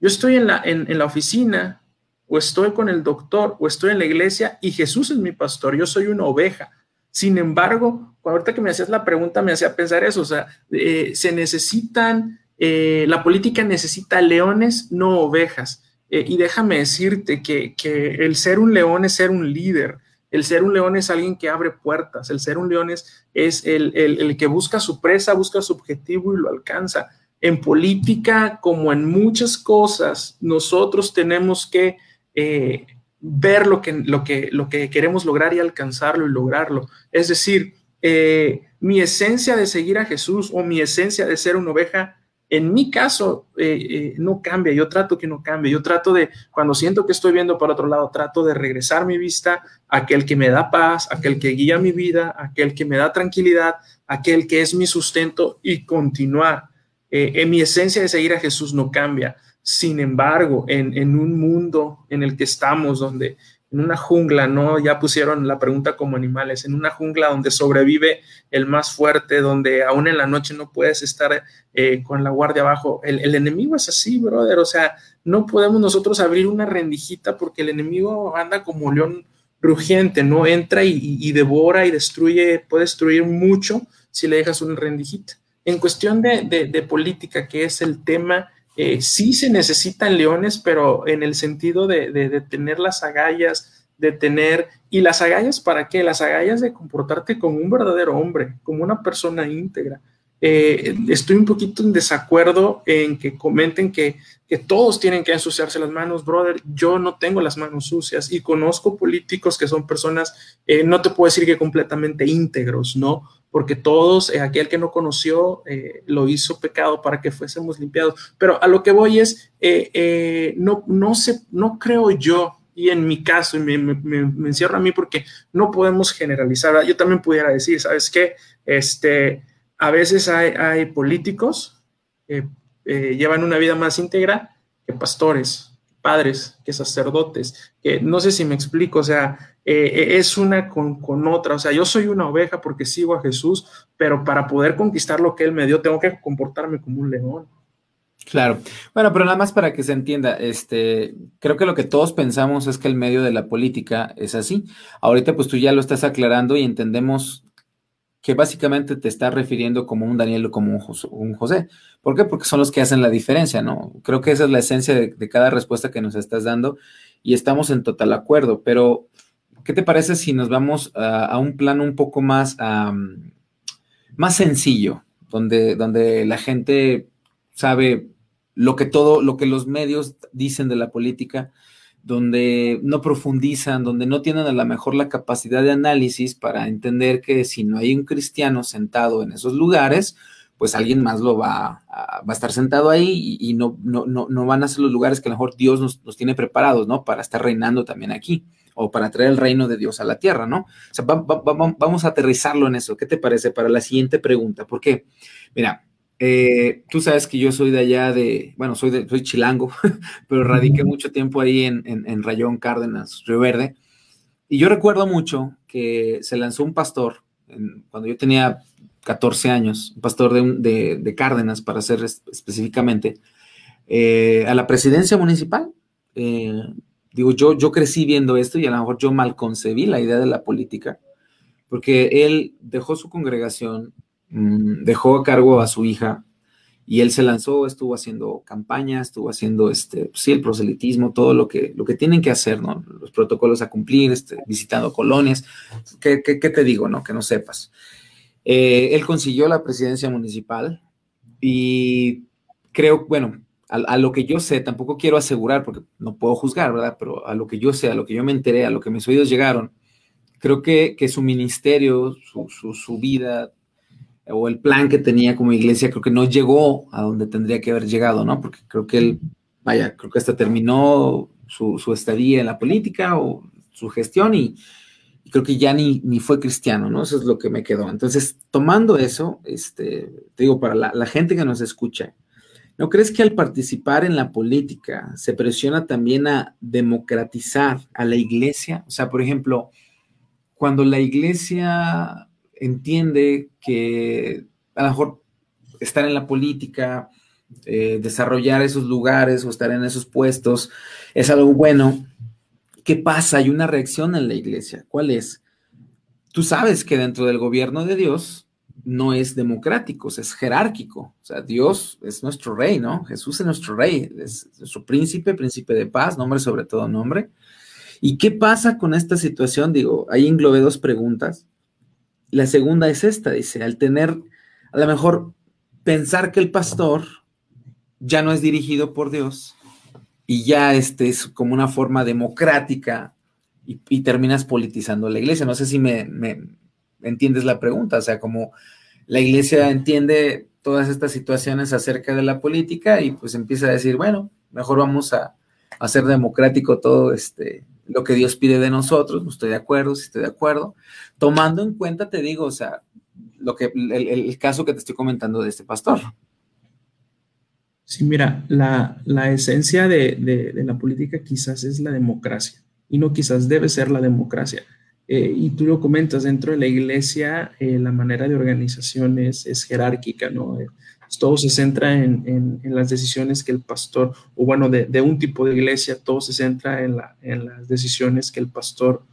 yo estoy en la, en, la oficina, o estoy con el doctor, o estoy en la iglesia y Jesús es mi pastor, yo soy una oveja. Sin embargo, ahorita que me hacías la pregunta, me hacía pensar eso, o sea, eh, se necesitan, eh, la política necesita leones, no ovejas. Eh, y déjame decirte que, el ser un león es ser un líder. El ser un león es alguien que abre puertas. El ser un león es, el, que busca su presa, busca su objetivo y lo alcanza. En política, como en muchas cosas, nosotros tenemos que eh, ver lo que, lo, que, lo que queremos lograr y alcanzarlo y lograrlo. Es decir, eh, mi esencia de seguir a Jesús o mi esencia de ser una oveja en mi caso, eh, eh, no cambia, yo trato que no cambie, yo trato de, cuando siento que estoy viendo para otro lado, trato de regresar mi vista a aquel que me da paz, aquel que guía mi vida, aquel que me da tranquilidad, aquel que es mi sustento y continuar. eh, en mi esencia de seguir a Jesús no cambia. Sin embargo, en, un mundo en el que estamos, donde en una jungla, ¿no? Ya pusieron la pregunta como animales, en una jungla donde sobrevive el más fuerte, donde aún en la noche no puedes estar eh, con la guardia abajo. El, enemigo es así, brother, o sea, no podemos nosotros abrir una rendijita porque el enemigo anda como león rugiente, ¿no? Entra y, y, devora y destruye, puede destruir mucho si le dejas una rendijita. En cuestión de, de, de política, que es el tema eh, sí se necesitan leones, pero en el sentido de, de, tener las agallas, de tener, ¿y las agallas para qué? Las agallas de comportarte como un verdadero hombre, como una persona íntegra. Eh, estoy un poquito en desacuerdo en que comenten que, que, todos tienen que ensuciarse las manos, brother. Yo no tengo las manos sucias y conozco políticos que son personas, eh, no te puedo decir que completamente íntegros, ¿no? Porque todos, eh, aquel que no conoció, eh, lo hizo pecado para que fuésemos limpiados. Pero a lo que voy es, eh, no, no, no creo yo, y en mi caso, y me, me, encierro a mí porque no podemos generalizar. Yo también pudiera decir, ¿sabes qué? Este, a veces hay, hay políticos que llevan una vida más íntegra que pastores, padres, que sacerdotes, que no sé si me explico, o sea, eh, eh, es una con, otra, o sea, yo soy una oveja porque sigo a Jesús, pero para poder conquistar lo que Él me dio, tengo que comportarme como un león. Claro. Bueno, pero nada más para que se entienda, este, creo que lo que todos pensamos es que el medio de la política es así. Ahorita pues tú ya lo estás aclarando y entendemos que básicamente te está refiriendo como un Daniel o como un José. ¿Por qué? Porque son los que hacen la diferencia, ¿no? Creo que esa es la esencia de, cada respuesta que nos estás dando y estamos en total acuerdo, pero ¿qué te parece si nos vamos a, un plano un poco más, más sencillo, donde, donde la gente sabe lo que todo, lo que los medios dicen de la política, donde no profundizan, donde no tienen a lo mejor la capacidad de análisis para entender que si no hay un cristiano sentado en esos lugares, pues alguien más lo va a, va a estar sentado ahí y, no, no, no, van a ser los lugares que a lo mejor Dios nos, nos, tiene preparados, ¿no? Para estar reinando también aquí o para traer el reino de Dios a la tierra, ¿no? O sea, vamos a aterrizarlo en eso. ¿Qué te parece para la siguiente pregunta? ¿Por qué? Mira, eh, tú sabes que yo soy de allá de, bueno, soy, de, soy chilango, pero radiqué mucho tiempo ahí en, en, Rayón Cárdenas, Río Verde. Y yo recuerdo mucho que se lanzó un pastor, cuando yo tenía 14 años, un pastor de, de, Cárdenas, para ser específicamente, eh, a la presidencia municipal. Eh, digo, yo, yo crecí viendo esto y a lo mejor yo mal concebí la idea de la política, porque él dejó su congregación, Mm, dejó a cargo a su hija y él se lanzó, estuvo haciendo campaña, estuvo haciendo, este, pues sí, el proselitismo, todo lo que, lo que tienen que hacer, ¿no? Los protocolos a cumplir, este, visitando colonias. ¿Qué, qué, qué te digo, no? Que no sepas. Eh, él consiguió la presidencia municipal y creo, bueno, a, a, lo que yo sé, tampoco quiero asegurar porque no puedo juzgar, ¿verdad? Pero a lo que yo sé, a lo que yo me enteré, a lo que mis oídos llegaron, creo que, que su ministerio, su, su, su vida, o el plan que tenía como iglesia, creo que no llegó a donde tendría que haber llegado, ¿no? Porque creo que él, vaya, creo que hasta terminó su, estadía en la política o su gestión y, creo que ya ni, ni, fue cristiano, ¿no? Eso es lo que me quedó. Entonces, tomando eso, este, te digo, para la, la gente que nos escucha, ¿no crees que al participar en la política se presiona también a democratizar a la iglesia? O sea, por ejemplo, cuando la iglesia entiende que a lo mejor estar en la política, eh, desarrollar esos lugares o estar en esos puestos es algo bueno. ¿Qué pasa? Hay una reacción en la iglesia. ¿Cuál es? Tú sabes que dentro del gobierno de Dios no es democrático, es jerárquico. O sea, Dios es nuestro rey, ¿no? Jesús es nuestro rey, es nuestro príncipe, príncipe de paz, nombre sobre todo nombre. ¿Y qué pasa con esta situación? Digo, ahí englobé dos preguntas. La segunda es esta, dice, al tener, a lo mejor, pensar que el pastor ya no es dirigido por Dios y ya este es como una forma democrática y, terminas politizando la iglesia. No sé si me, entiendes la pregunta, o sea, como la iglesia entiende todas estas situaciones acerca de la política y pues empieza a decir, bueno, mejor vamos a, hacer democrático todo este, lo que Dios pide de nosotros, no estoy de acuerdo, si estoy de acuerdo, tomando en cuenta, te digo, o sea, lo que, el, caso que te estoy comentando de este pastor. Sí, mira, la, esencia de, la política quizás es la democracia y no quizás debe ser la democracia. Eh, y tú lo comentas, dentro de la iglesia eh, la manera de organización es, jerárquica, ¿no? Eh, todo se centra en, las decisiones que el pastor, o bueno, de, un tipo de iglesia, todo se centra en, las decisiones que el pastor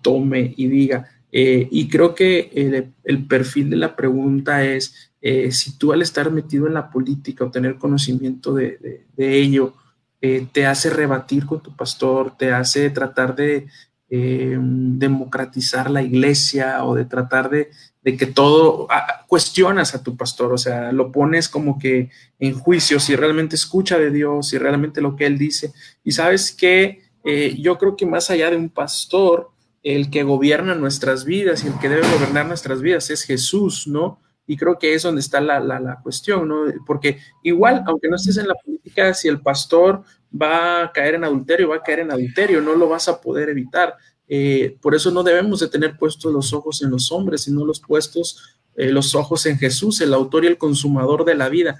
tome y diga. y creo que el, perfil de la pregunta es, si tú al estar metido en la política o tener conocimiento de, ello, te hace rebatir con tu pastor, te hace tratar de, eh, democratizar la iglesia o de tratar de, que todo cuestionas a tu pastor, o sea, lo pones como que en juicio si realmente escucha de Dios, si realmente lo que él dice. Y sabes que eh, yo creo que más allá de un pastor, el que gobierna nuestras vidas y el que debe gobernar nuestras vidas es Jesús, ¿no? Y creo que es donde está la, la cuestión, ¿no? Porque igual, aunque no estés en la política, si el pastor va a caer en adulterio, va a caer en adulterio, no lo vas a poder evitar. Eh, por eso no debemos de tener puestos los ojos en los hombres, sino los puestos eh, los ojos en Jesús, el autor y el consumador de la vida.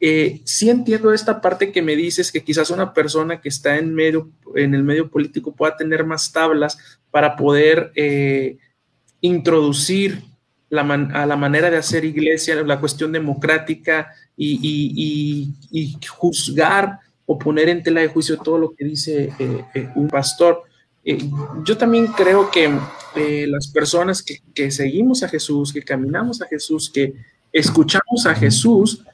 Eh, sí entiendo esta parte que me dices que quizás una persona que está en, medio, en el medio político pueda tener más tablas para poder introducir la a la manera de hacer iglesia, la cuestión democrática y, y juzgar o poner en tela de juicio todo lo que dice eh, eh, un pastor. Eh, yo también creo que las personas que, seguimos a Jesús, que caminamos a Jesús, que escuchamos aJesús,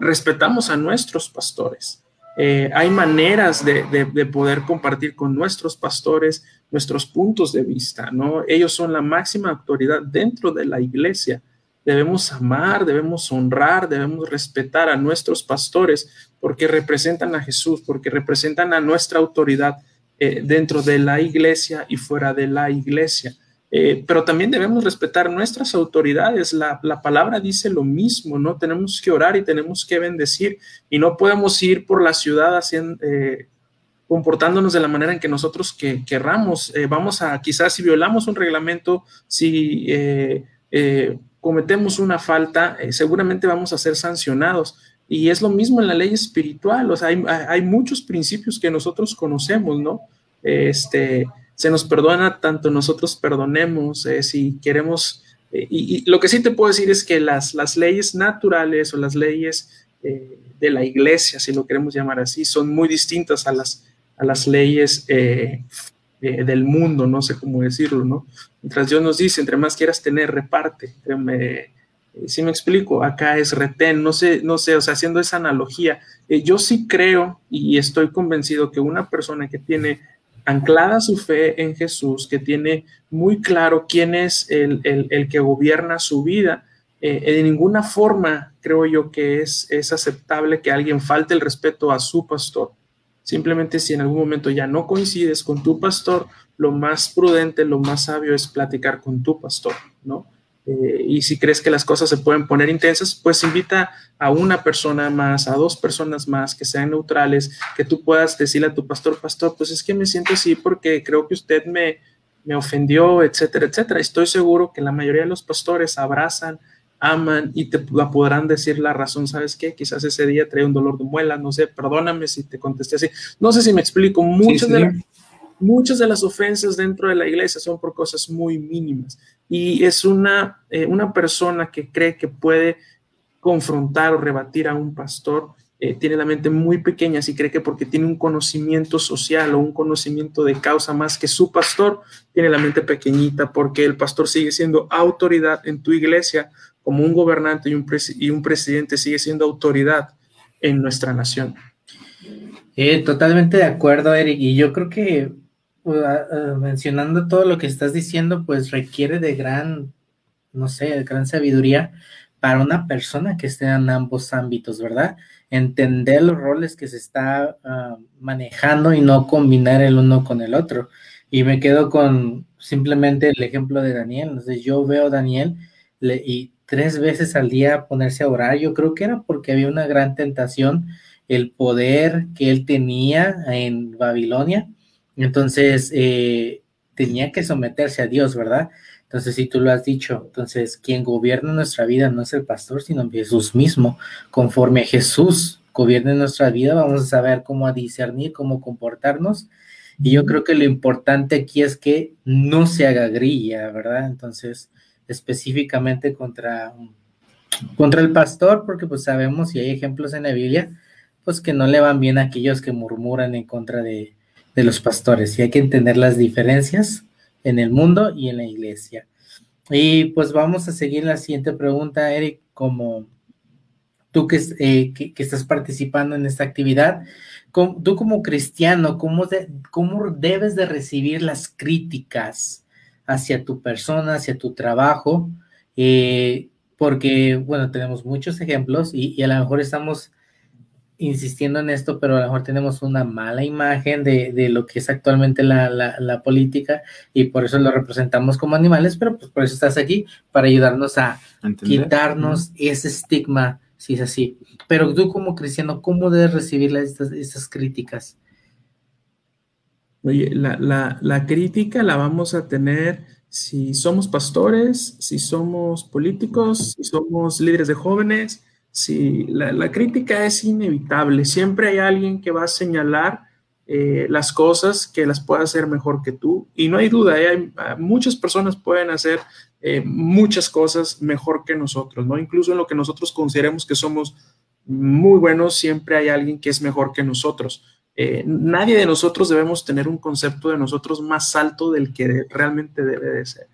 respetamos a nuestros pastores. hay maneras de, de, poder compartir con nuestros pastores nuestros puntos de vista, ¿no? Ellos son la máxima autoridad dentro de la iglesia debemos amar, debemos honrar, debemos respetar a nuestros pastores porque representan a Jesús, porque representan a nuestra autoridad eh, dentro de la iglesia y fuera de la iglesia. Eh, pero también debemos respetar nuestras autoridades. La, palabra dice lo mismo, ¿no? Tenemos que orar y tenemos que bendecir y no podemos ir por la ciudad haciendo, eh, comportándonos de la manera en que nosotros que, querramos. vamos a, quizás si violamos un reglamento, si cometemos una falta, eh, seguramente vamos a ser sancionados. Y es lo mismo en la ley espiritual, o sea, hay, muchos principios que nosotros conocemos, ¿no? Este, se nos perdona tanto nosotros perdonemos, eh, si queremos, eh, y, lo que sí te puedo decir es que las, las leyes naturales o las leyes de la iglesia, si lo queremos llamar así, son muy distintas a las, a las leyes del mundo, no sé cómo decirlo, ¿no? Mientras Dios nos dice, entre más quieras tener, reparte. Eh, si me explico, acá es retén, no sé, no sé, o sea, haciendo esa analogía, eh, yo sí creo y estoy convencido que una persona que tiene anclada su fe en Jesús, que tiene muy claro quién es el, que gobierna su vida, eh, de ninguna forma creo yo que es, es aceptable que alguien falte el respeto a su pastor. Simplemente si en algún momento ya no coincides con tu pastor, lo más prudente, lo más sabio es platicar con tu pastor, ¿no? Eh, y si crees que las cosas se pueden poner intensas, pues invita a una persona más, a dos personas más que sean neutrales, que tú puedas decirle a tu pastor, pastor, pues es que me siento así porque creo que usted me, me ofendió, etcétera, etcétera. Estoy seguro que la mayoría de los pastores abrazan aman y te podrán decir la razón, ¿sabes qué? Quizás ese día trae un dolor de muela, no sé, perdóname si te contesté así. No sé si me explico, muchas, De, muchas de las ofensas dentro de la iglesia son por cosas muy mínimas y es una, eh, una persona que cree que puede confrontar o rebatir a un pastor. Eh, tiene la mente muy pequeña si cree que porque tiene un conocimiento social o un conocimiento de causa más que su pastor, tiene la mente pequeñita porque el pastor sigue siendo autoridad en tu iglesia, como un gobernante y un, y un presidente sigue siendo autoridad en nuestra nación. Eh, totalmente de acuerdo, Eric. Y yo creo que uh, mencionando todo lo que estás diciendo, pues requiere de gran, no sé, gran sabiduría para una persona que esté en ambos ámbitos, ¿verdad? Entender los roles que se está uh, manejando y no combinar el uno con el otro. Y me quedo con simplemente el ejemplo de Daniel. Entonces yo veo a Daniel y tres veces al día ponerse a orar. Yo creo que era porque había una gran tentación, el poder que él tenía en Babilonia. Entonces, eh, tenía que someterse a Dios, ¿verdad? Entonces, si tú lo has dicho, entonces quien gobierna nuestra vida no es el pastor, sino Jesús mismo. Conforme a Jesús gobierne nuestra vida, vamos a saber cómo discernir, cómo comportarnos. Y yo creo que lo importante aquí es que no se haga grilla, ¿verdad? Entonces, específicamente contra, contra el pastor, porque pues sabemos y hay ejemplos en la Biblia, pues que no le van bien a aquellos que murmuran en contra de, de los pastores. Y hay que entender las diferencias en el mundo y en la iglesia. Y pues vamos a seguir la siguiente pregunta, Eric, como tú que, eh, estás participando en esta actividad, tú como cristiano, ¿cómo, ¿cómo debes de recibir las críticas hacia tu persona, hacia tu trabajo? Eh, porque, bueno, tenemos muchos ejemplos y, y, a lo mejor estamos insistiendo en esto, pero a lo mejor tenemos una mala imagen de, de lo que es actualmente la, la, la, política y por eso lo representamos como animales, pero pues por eso estás aquí, para ayudarnos a quitarnos ese estigma, si es así. Pero tú como cristiano, ¿cómo debes recibir estas, estas críticas? Oye, la, crítica la vamos a tener si somos pastores, si somos políticos, si somos líderes de jóvenes, Sí, la, crítica es inevitable. Siempre hay alguien que va a señalar eh, las cosas que las puede hacer mejor que tú. Y no hay duda, ¿eh? hay, ah, muchas personas pueden hacer eh, muchas cosas mejor que nosotros, ¿no? Incluso en lo que nosotros consideremos que somos muy buenos, siempre hay alguien que es mejor que nosotros. Nadie de nosotros debemos tener un concepto de nosotros más alto del que realmente debe de ser.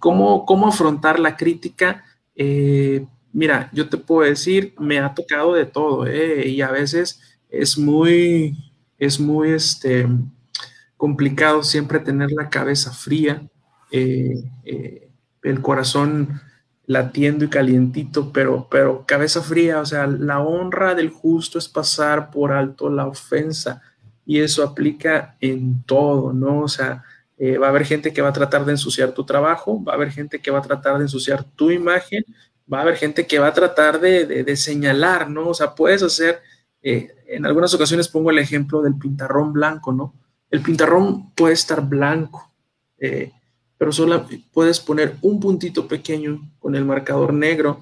¿cómo, ¿Cómo afrontar la crítica? Mira, yo te puedo decir, me ha tocado de todo, ¿eh? y a veces es muy, es muy este, complicado siempre tener la cabeza fría, eh, eh, el corazón latiendo y calientito, pero, pero cabeza fría, o sea, la honra del justo es pasar por alto la ofensa, y eso aplica en todo, ¿no? O sea, va a haber gente que va a tratar de ensuciar tu trabajo, va a haber gente que va a tratar de ensuciar tu imagen, va a haber gente que va a tratar de, señalar, ¿no? O sea, puedes hacer, eh, en algunas ocasiones pongo el ejemplo del pintarrón blanco, ¿no? El pintarrón puede estar blanco, eh, pero solo puedes poner un puntito pequeño con el marcador negro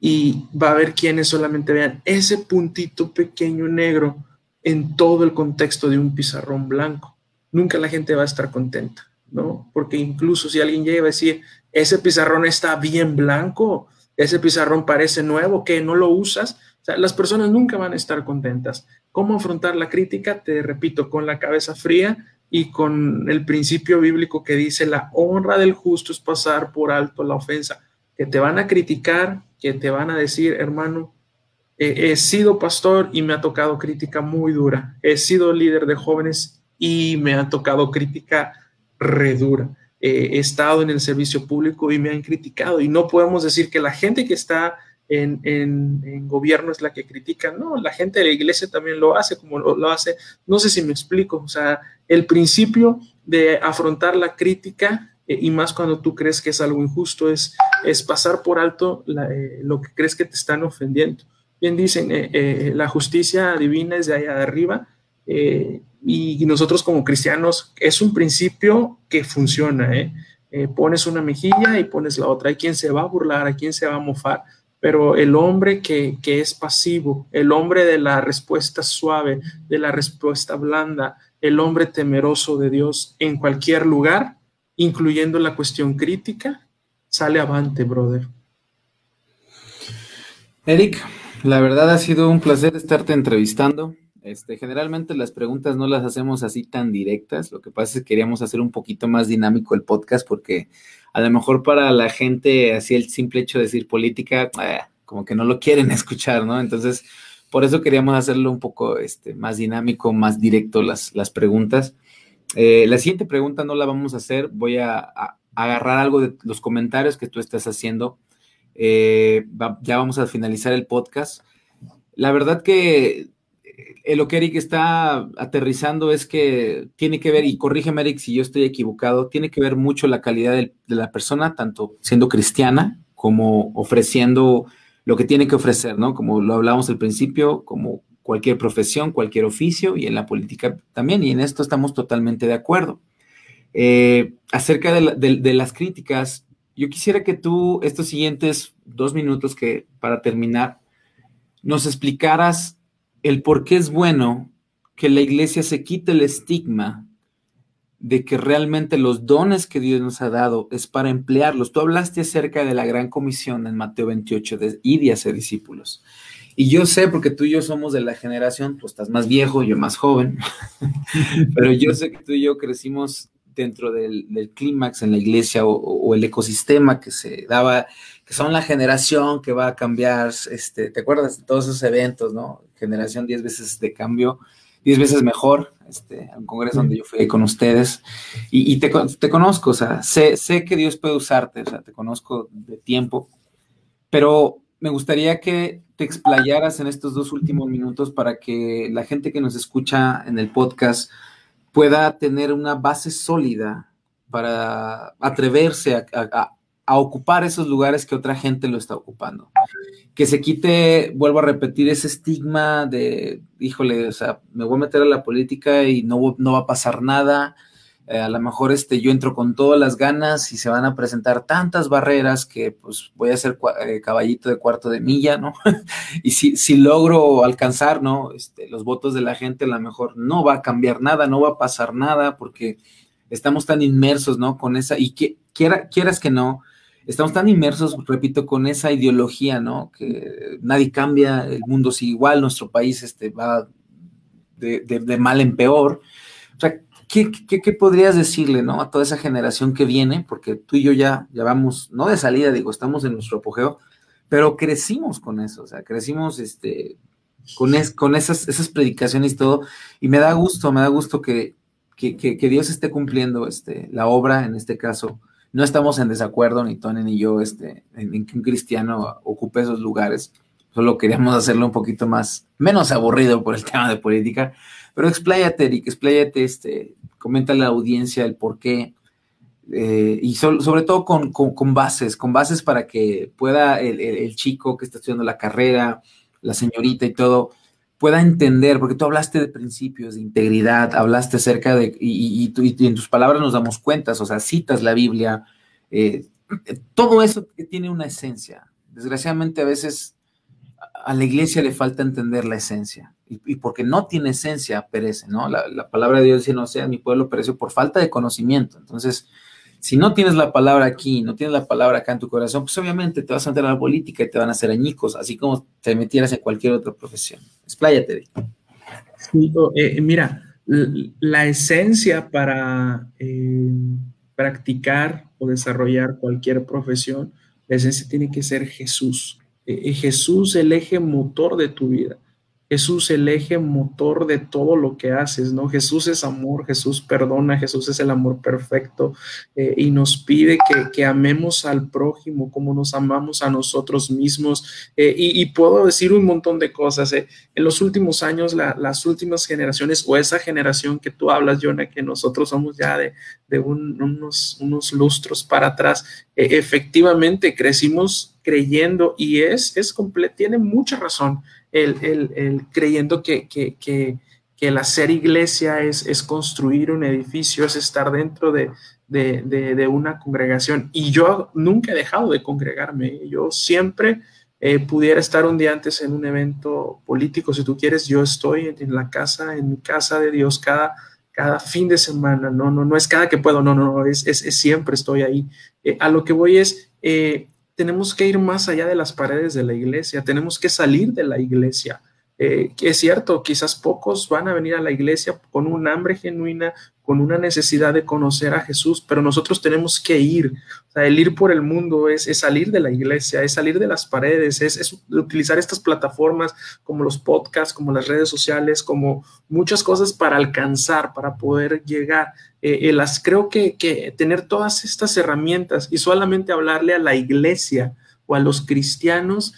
y va a haber quienes solamente vean ese puntito pequeño negro en todo el contexto de un pizarrón blanco. Nunca la gente va a estar contenta, ¿no? Porque incluso si alguien llega a decir, ese pizarrón está bien blanco, ese pizarrón parece nuevo, que no lo usas. las personas nunca van a estar contentas. ¿Cómo afrontar la crítica? Te repito, con la cabeza fría y con el principio bíblico que dice la honra del justo es pasar por alto la ofensa. Que te van a criticar, que te van a decir, hermano, he sido pastor y me ha tocado crítica muy dura. He sido líder de jóvenes y me ha tocado crítica redura he estado en el servicio público y me han criticado. Y no podemos decir que la gente que está en, en, gobierno es la que critica. No, la gente de la iglesia también lo hace como lo, hace. No sé si me explico. O sea, el principio de afrontar la crítica eh, y más cuando tú crees que es algo injusto es, es pasar por alto eh, lo que crees que te están ofendiendo. Bien dicen, eh, la justicia divina es de allá de arriba y nosotros como cristianos es un principio que funciona, ¿eh? ¿eh? pones una mejilla y pones la otra. Hay quien se va a burlar, hay quien se va a mofar, pero el hombre que, que es pasivo, el hombre de la respuesta suave, de la respuesta blanda, el hombre temeroso de Dios en cualquier lugar, incluyendo la cuestión crítica, sale avante, brother. Eric, la verdad ha sido un placer estarte entrevistando. Este, generalmente las preguntas no las hacemos así tan directas, lo que pasa es que queríamos hacer un poquito más dinámico el podcast porque a lo mejor para la gente así el simple hecho de decir política, eh, como que no lo quieren escuchar, ¿no? Entonces, por eso queríamos hacerlo un poco este, más dinámico, más directo las, las preguntas. Eh, la siguiente pregunta no la vamos a hacer, voy a, agarrar algo de los comentarios que tú estás haciendo. Eh, ya vamos a finalizar el podcast. La verdad que lo que Eric está aterrizando es que tiene que ver, y corrígeme Eric si yo estoy equivocado, tiene que ver mucho la calidad de, la persona, tanto siendo cristiana como ofreciendo lo que tiene que ofrecer, ¿no? Como lo hablábamos al principio, como cualquier profesión, cualquier oficio y en la política también, y en esto estamos totalmente de acuerdo. Eh, acerca de, las críticas, yo quisiera que tú, estos siguientes dos minutos que para terminar, nos explicaras el por qué es bueno que la iglesia se quite el estigma de que realmente los dones que Dios nos ha dado es para emplearlos. Tú hablaste acerca de la gran comisión en Mateo 28 de ir y hacer discípulos. Y yo sé, porque tú y yo somos de la generación, tú estás más viejo, yo más joven, pero yo sé que tú y yo crecimos dentro del, clímax en la iglesia o, el ecosistema que se daba, que son la generación que va a cambiar, este, ¿te acuerdas de todos esos eventos, no? Generación 10 veces de cambio, 10 veces mejor, este, un congreso donde yo fui con ustedes, y, te, te, conozco, o sea, sé, sé que Dios puede usarte, o sea, te conozco de tiempo, pero me gustaría que te explayaras en estos dos últimos minutos para que la gente que nos escucha en el podcast pueda tener una base sólida para atreverse a, ocupar esos lugares que otra gente lo está ocupando. Que se quite, vuelvo a repetir, ese estigma de, híjole, o sea, me voy a meter a la política y no, no va a pasar nada, eh, a lo mejor este, yo entro con todas las ganas y se van a presentar tantas barreras que pues voy a ser eh, caballito de cuarto de milla, ¿no? y si, si logro alcanzar, ¿no? Este, los votos de la gente, a lo mejor no va a cambiar nada, no va a pasar nada porque estamos tan inmersos, ¿no? Con esa, y que, quiera, quieras que no, estamos tan inmersos, repito, con esa ideología, ¿no? Que nadie cambia, el mundo sigue igual, nuestro país este, va de, de, mal en peor. O sea, ¿qué, podrías decirle, ¿no? A toda esa generación que viene, porque tú y yo ya, ya vamos, no de salida, digo, estamos en nuestro apogeo, pero crecimos con eso, o sea, crecimos este, con, con esas, esas predicaciones y todo, y me da gusto, me da gusto que, Dios esté cumpliendo este, la obra, en este caso, no estamos en desacuerdo, ni Tony ni yo, este, en, que un cristiano ocupe esos lugares, solo queríamos hacerlo un poquito más, menos aburrido por el tema de política, pero expláyate, Eric, expláyate, este, comenta a la audiencia el por qué. Eh, y sobre todo con, bases, con bases para que pueda el, chico que está estudiando la carrera, la señorita y todo, pueda entender, porque tú hablaste de principios, de integridad, hablaste acerca de, y, en tus palabras nos damos cuentas, o sea, citas la Biblia, eh, todo eso que tiene una esencia. Desgraciadamente a veces a la iglesia le falta entender la esencia y, porque no tiene esencia, perece, ¿no? La, palabra de Dios dice, no sea, mi pueblo pereció por falta de conocimiento. Entonces, si no tienes la palabra aquí, no tienes la palabra acá en tu corazón, pues obviamente te vas a meter a la política y te van a hacer añicos, así como te metieras en cualquier otra profesión. Expláyate. Sí, eh, mira, la esencia para eh, practicar o desarrollar cualquier profesión, la esencia tiene que ser Jesús. Eh, Jesús el eje motor de tu vida. Jesús el eje motor de todo lo que haces, ¿no? Jesús es amor, Jesús perdona, Jesús es el amor perfecto eh, y nos pide que, amemos al prójimo como nos amamos a nosotros mismos. Eh, y, puedo decir un montón de cosas. Eh. En los últimos años, las últimas generaciones o esa generación que tú hablas, Jonah, que nosotros somos ya de, unos, unos lustros para atrás, efectivamente crecimos creyendo y es, es tiene mucha razón el, creyendo que, que, el hacer iglesia es, es, construir un edificio, es estar dentro de, una congregación. Y yo nunca he dejado de congregarme. Yo siempre eh, pudiera estar un día antes en un evento político, si tú quieres, yo estoy en, la casa, en mi casa de Dios cada, cada fin de semana. No, no, no es cada que puedo, no, no, no, es, es, siempre estoy ahí. Eh, a lo que voy es, eh, tenemos que ir más allá de las paredes de la iglesia, tenemos que salir de la iglesia. Eh, es cierto, quizás pocos van a venir a la iglesia con un hambre genuina, con una necesidad de conocer a Jesús, pero nosotros tenemos que ir. El ir por el mundo es, salir de la iglesia, es salir de las paredes, es, utilizar estas plataformas como los podcasts, como las redes sociales, como muchas cosas para alcanzar, para poder llegar. Eh, eh, las, creo que, tener todas estas herramientas y solamente hablarle a la iglesia o a los cristianos,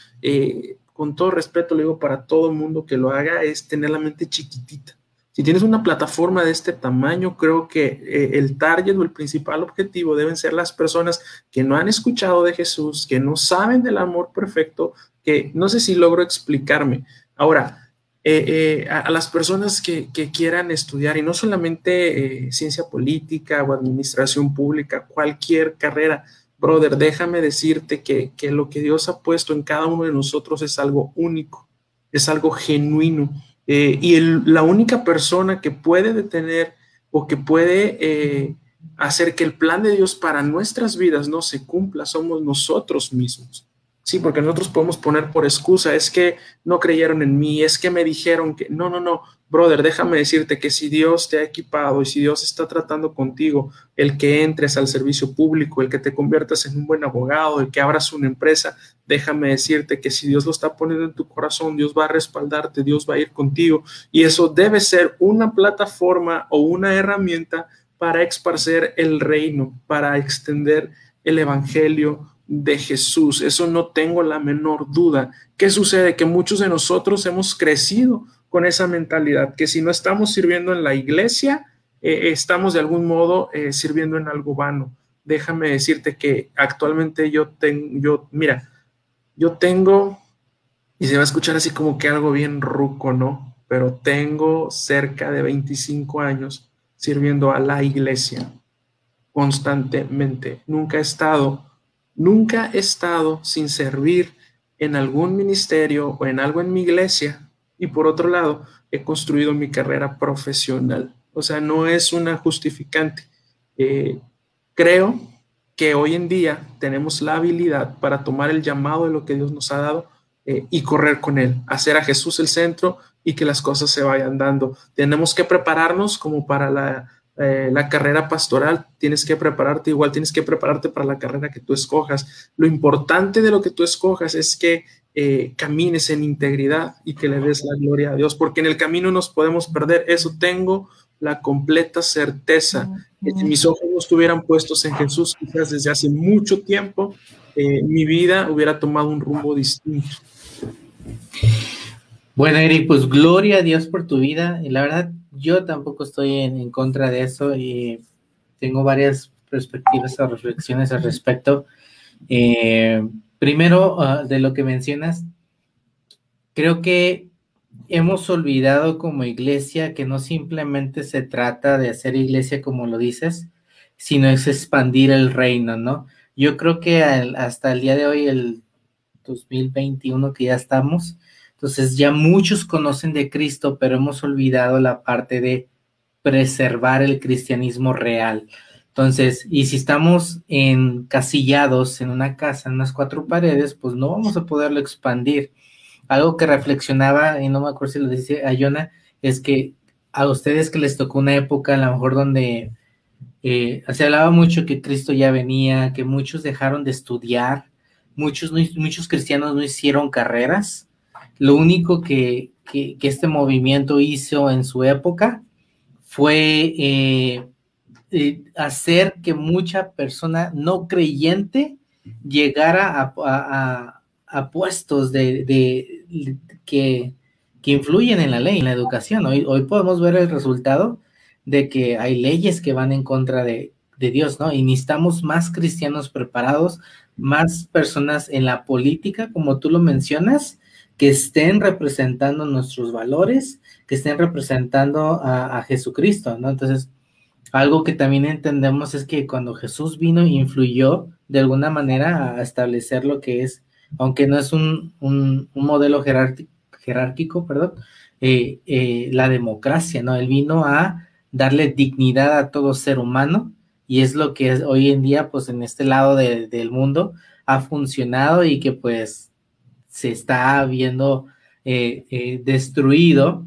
con todo respeto, le digo para todo mundo que lo haga, es tener la mente chiquitita. Si tienes una plataforma de este tamaño, creo que eh, el target o el principal objetivo deben ser las personas que no han escuchado de Jesús, que no saben del amor perfecto, que no sé si logro explicarme. Ahora, eh, eh, a, las personas que, quieran estudiar, y no solamente ciencia política o administración pública, cualquier carrera, brother, déjame decirte que, lo que Dios ha puesto en cada uno de nosotros es algo único, es algo genuino. y la única persona que puede detener o que puede hacer que el plan de Dios para nuestras vidas no se cumpla somos nosotros mismos. Sí, porque nosotros podemos poner por excusa, es que no creyeron en mí, es que me dijeron que no, no, no, brother, déjame decirte que si Dios te ha equipado y si Dios está tratando contigo, el que entres al servicio público, el que te conviertas en un buen abogado, el que abras una empresa, déjame decirte que si Dios lo está poniendo en tu corazón, Dios va a respaldarte, Dios va a ir contigo y eso debe ser una plataforma o una herramienta para esparcer el reino, para extender el evangelio de Jesús. Eso no tengo la menor duda. ¿Qué sucede? Que muchos de nosotros hemos crecido con esa mentalidad, que si no estamos sirviendo en la iglesia, eh, estamos de algún modo eh, sirviendo en algo vano. Déjame decirte que actualmente yo tengo, yo, mira, yo tengo, y se va a escuchar así como que algo bien ruco, ¿no? Pero tengo cerca de 25 años sirviendo a la iglesia constantemente. Nunca he estado, nunca he estado sin servir en algún ministerio o en algo en mi iglesia. Y por otro lado, he construido mi carrera profesional. O sea, no es una justificante. Eh, creo que hoy en día tenemos la habilidad para tomar el llamado de lo que Dios nos ha dado eh, y correr con él, hacer a Jesús el centro y que las cosas se vayan dando. Tenemos que prepararnos como para la, eh, la carrera pastoral, tienes que prepararte, igual tienes que prepararte para la carrera que tú escojas. Lo importante de lo que tú escojas es que eh, camines en integridad y que le des la gloria a Dios, porque en el camino nos podemos perder. Eso tengo la completa certeza. Si mis ojos no estuvieran puestos en Jesús, quizás desde hace mucho tiempo, eh, mi vida hubiera tomado un rumbo distinto. Bueno, Eric, pues gloria a Dios por tu vida. Y la verdad, yo tampoco estoy en, contra de eso y tengo varias perspectivas o reflexiones al respecto. Eh, primero, ah, de lo que mencionas, creo que hemos olvidado como iglesia que no simplemente se trata de hacer iglesia como lo dices, sino es expandir el reino, ¿no? Yo creo que hasta el día de hoy, el 2021 que ya estamos, entonces ya muchos conocen de Cristo, pero hemos olvidado la parte de preservar el cristianismo real. Entonces, y si estamos encasillados en una casa, en unas cuatro paredes, pues no vamos a poderlo expandir. Algo que reflexionaba, y no me acuerdo si lo dice Ayona, es que a ustedes que les tocó una época, a lo mejor donde eh, se hablaba mucho que Cristo ya venía, que muchos dejaron de estudiar, muchos, muchos cristianos no hicieron carreras, lo único que, este movimiento hizo en su época fue eh, hacer que mucha persona no creyente llegara a, puestos de, que, influyen en la ley, en la educación. Hoy, hoy podemos ver el resultado de que hay leyes que van en contra de, de Dios, ¿no? Y necesitamos más cristianos preparados, más personas en la política, como tú lo mencionas, que estén representando nuestros valores, que estén representando a, Jesucristo, ¿no? Entonces, algo que también entendemos es que cuando Jesús vino, influyó de alguna manera a establecer lo que es, aunque no es un, modelo jerárquico, perdón, eh, eh, la democracia, ¿no? Él vino a darle dignidad a todo ser humano y es lo que hoy en día, pues en este lado del mundo, ha funcionado y que pues se está viendo eh, eh, destruido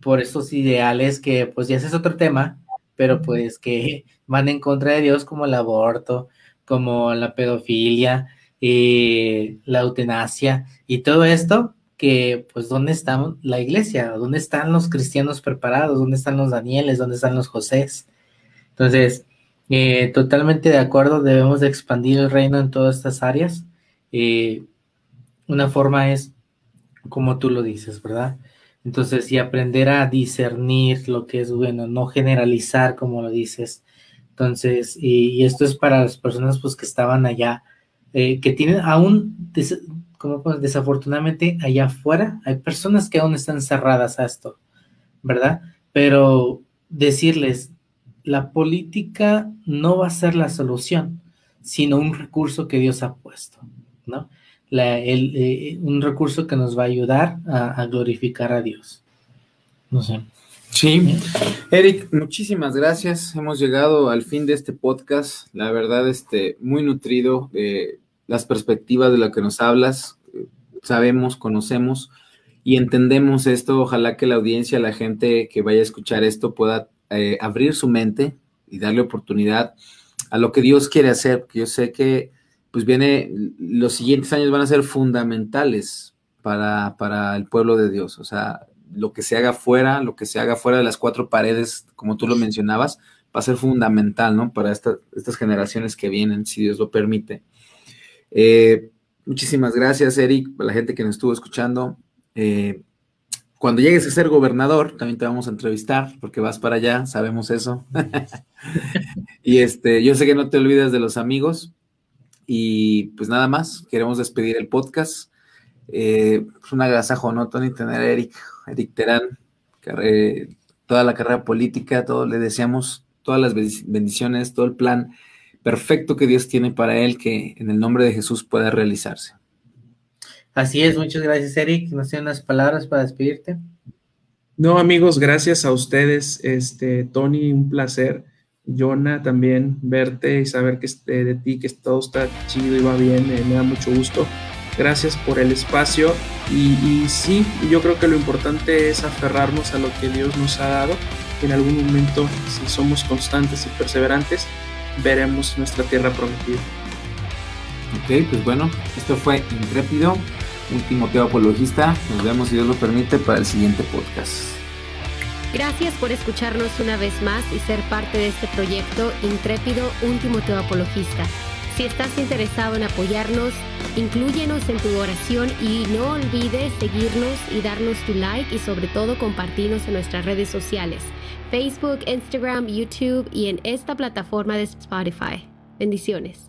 por esos ideales que pues ya ese es otro tema, pero pues que van en contra de Dios como el aborto, como la pedofilia, eh, la eutanasia y todo esto que pues dónde está la iglesia, dónde están los cristianos preparados, dónde están los Danieles, dónde están los Josés. Entonces, totalmente de acuerdo, debemos de expandir el reino en todas estas áreas. Una forma es como tú lo dices, ¿verdad? Entonces, y aprender a discernir lo que es bueno, no generalizar como lo dices. Entonces, y, esto es para las personas pues que estaban allá, eh, que tienen aún, como desafortunadamente allá afuera hay personas que aún están cerradas a esto, ¿verdad? Pero decirles, la política no va a ser la solución, sino un recurso que Dios ha puesto, ¿no? Eh, un recurso que nos va a ayudar a, glorificar a Dios. No sé. Sí, Eric, muchísimas gracias. Hemos llegado al fin de este podcast. La verdad, este, muy nutrido de las perspectivas de lo que nos hablas. Sabemos, conocemos y entendemos esto. Ojalá que la audiencia, la gente que vaya a escuchar esto pueda eh, abrir su mente y darle oportunidad a lo que Dios quiere hacer. Yo sé que pues viene, los siguientes años van a ser fundamentales para, para el pueblo de Dios. O sea, lo que se haga fuera, lo que se haga fuera de las cuatro paredes, como tú lo mencionabas, va a ser fundamental, ¿no? Para estas generaciones que vienen, si Dios lo permite. Eh, muchísimas gracias, Eric, a la gente que nos estuvo escuchando. Eh, cuando llegues a ser gobernador, también te vamos a entrevistar, porque vas para allá, sabemos eso. y este, yo sé que no te olvides de los amigos, y pues nada más, queremos despedir el podcast. Eh, es un agasajo, ¿no, Tony? Tener a Eric, Eric Terán, toda la carrera política, todo, le deseamos todas las bendiciones, todo el plan perfecto que Dios tiene para él, que en el nombre de Jesús pueda realizarse. Así es, muchas gracias, Eric. ¿No tienen unas palabras para despedirte? No, amigos, gracias a ustedes. Este, Tony, un placer. Jonah, también verte y saber que este, de ti, que todo está chido y va bien, eh, me da mucho gusto. Gracias por el espacio y, sí, yo creo que lo importante es aferrarnos a lo que Dios nos ha dado. En algún momento, si somos constantes y perseverantes, veremos nuestra tierra prometida. Ok, pues bueno, esto fue Intrépido, último apologista. Nos vemos, si Dios lo permite, para el siguiente podcast. Gracias por escucharnos una vez más y ser parte de este proyecto intrépido Un Timoteo Apologista. Si estás interesado en apoyarnos, inclúyenos en tu oración y no olvides seguirnos y darnos tu like y sobre todo compartirnos en nuestras redes sociales, Facebook, Instagram, YouTube y en esta plataforma de Spotify. Bendiciones.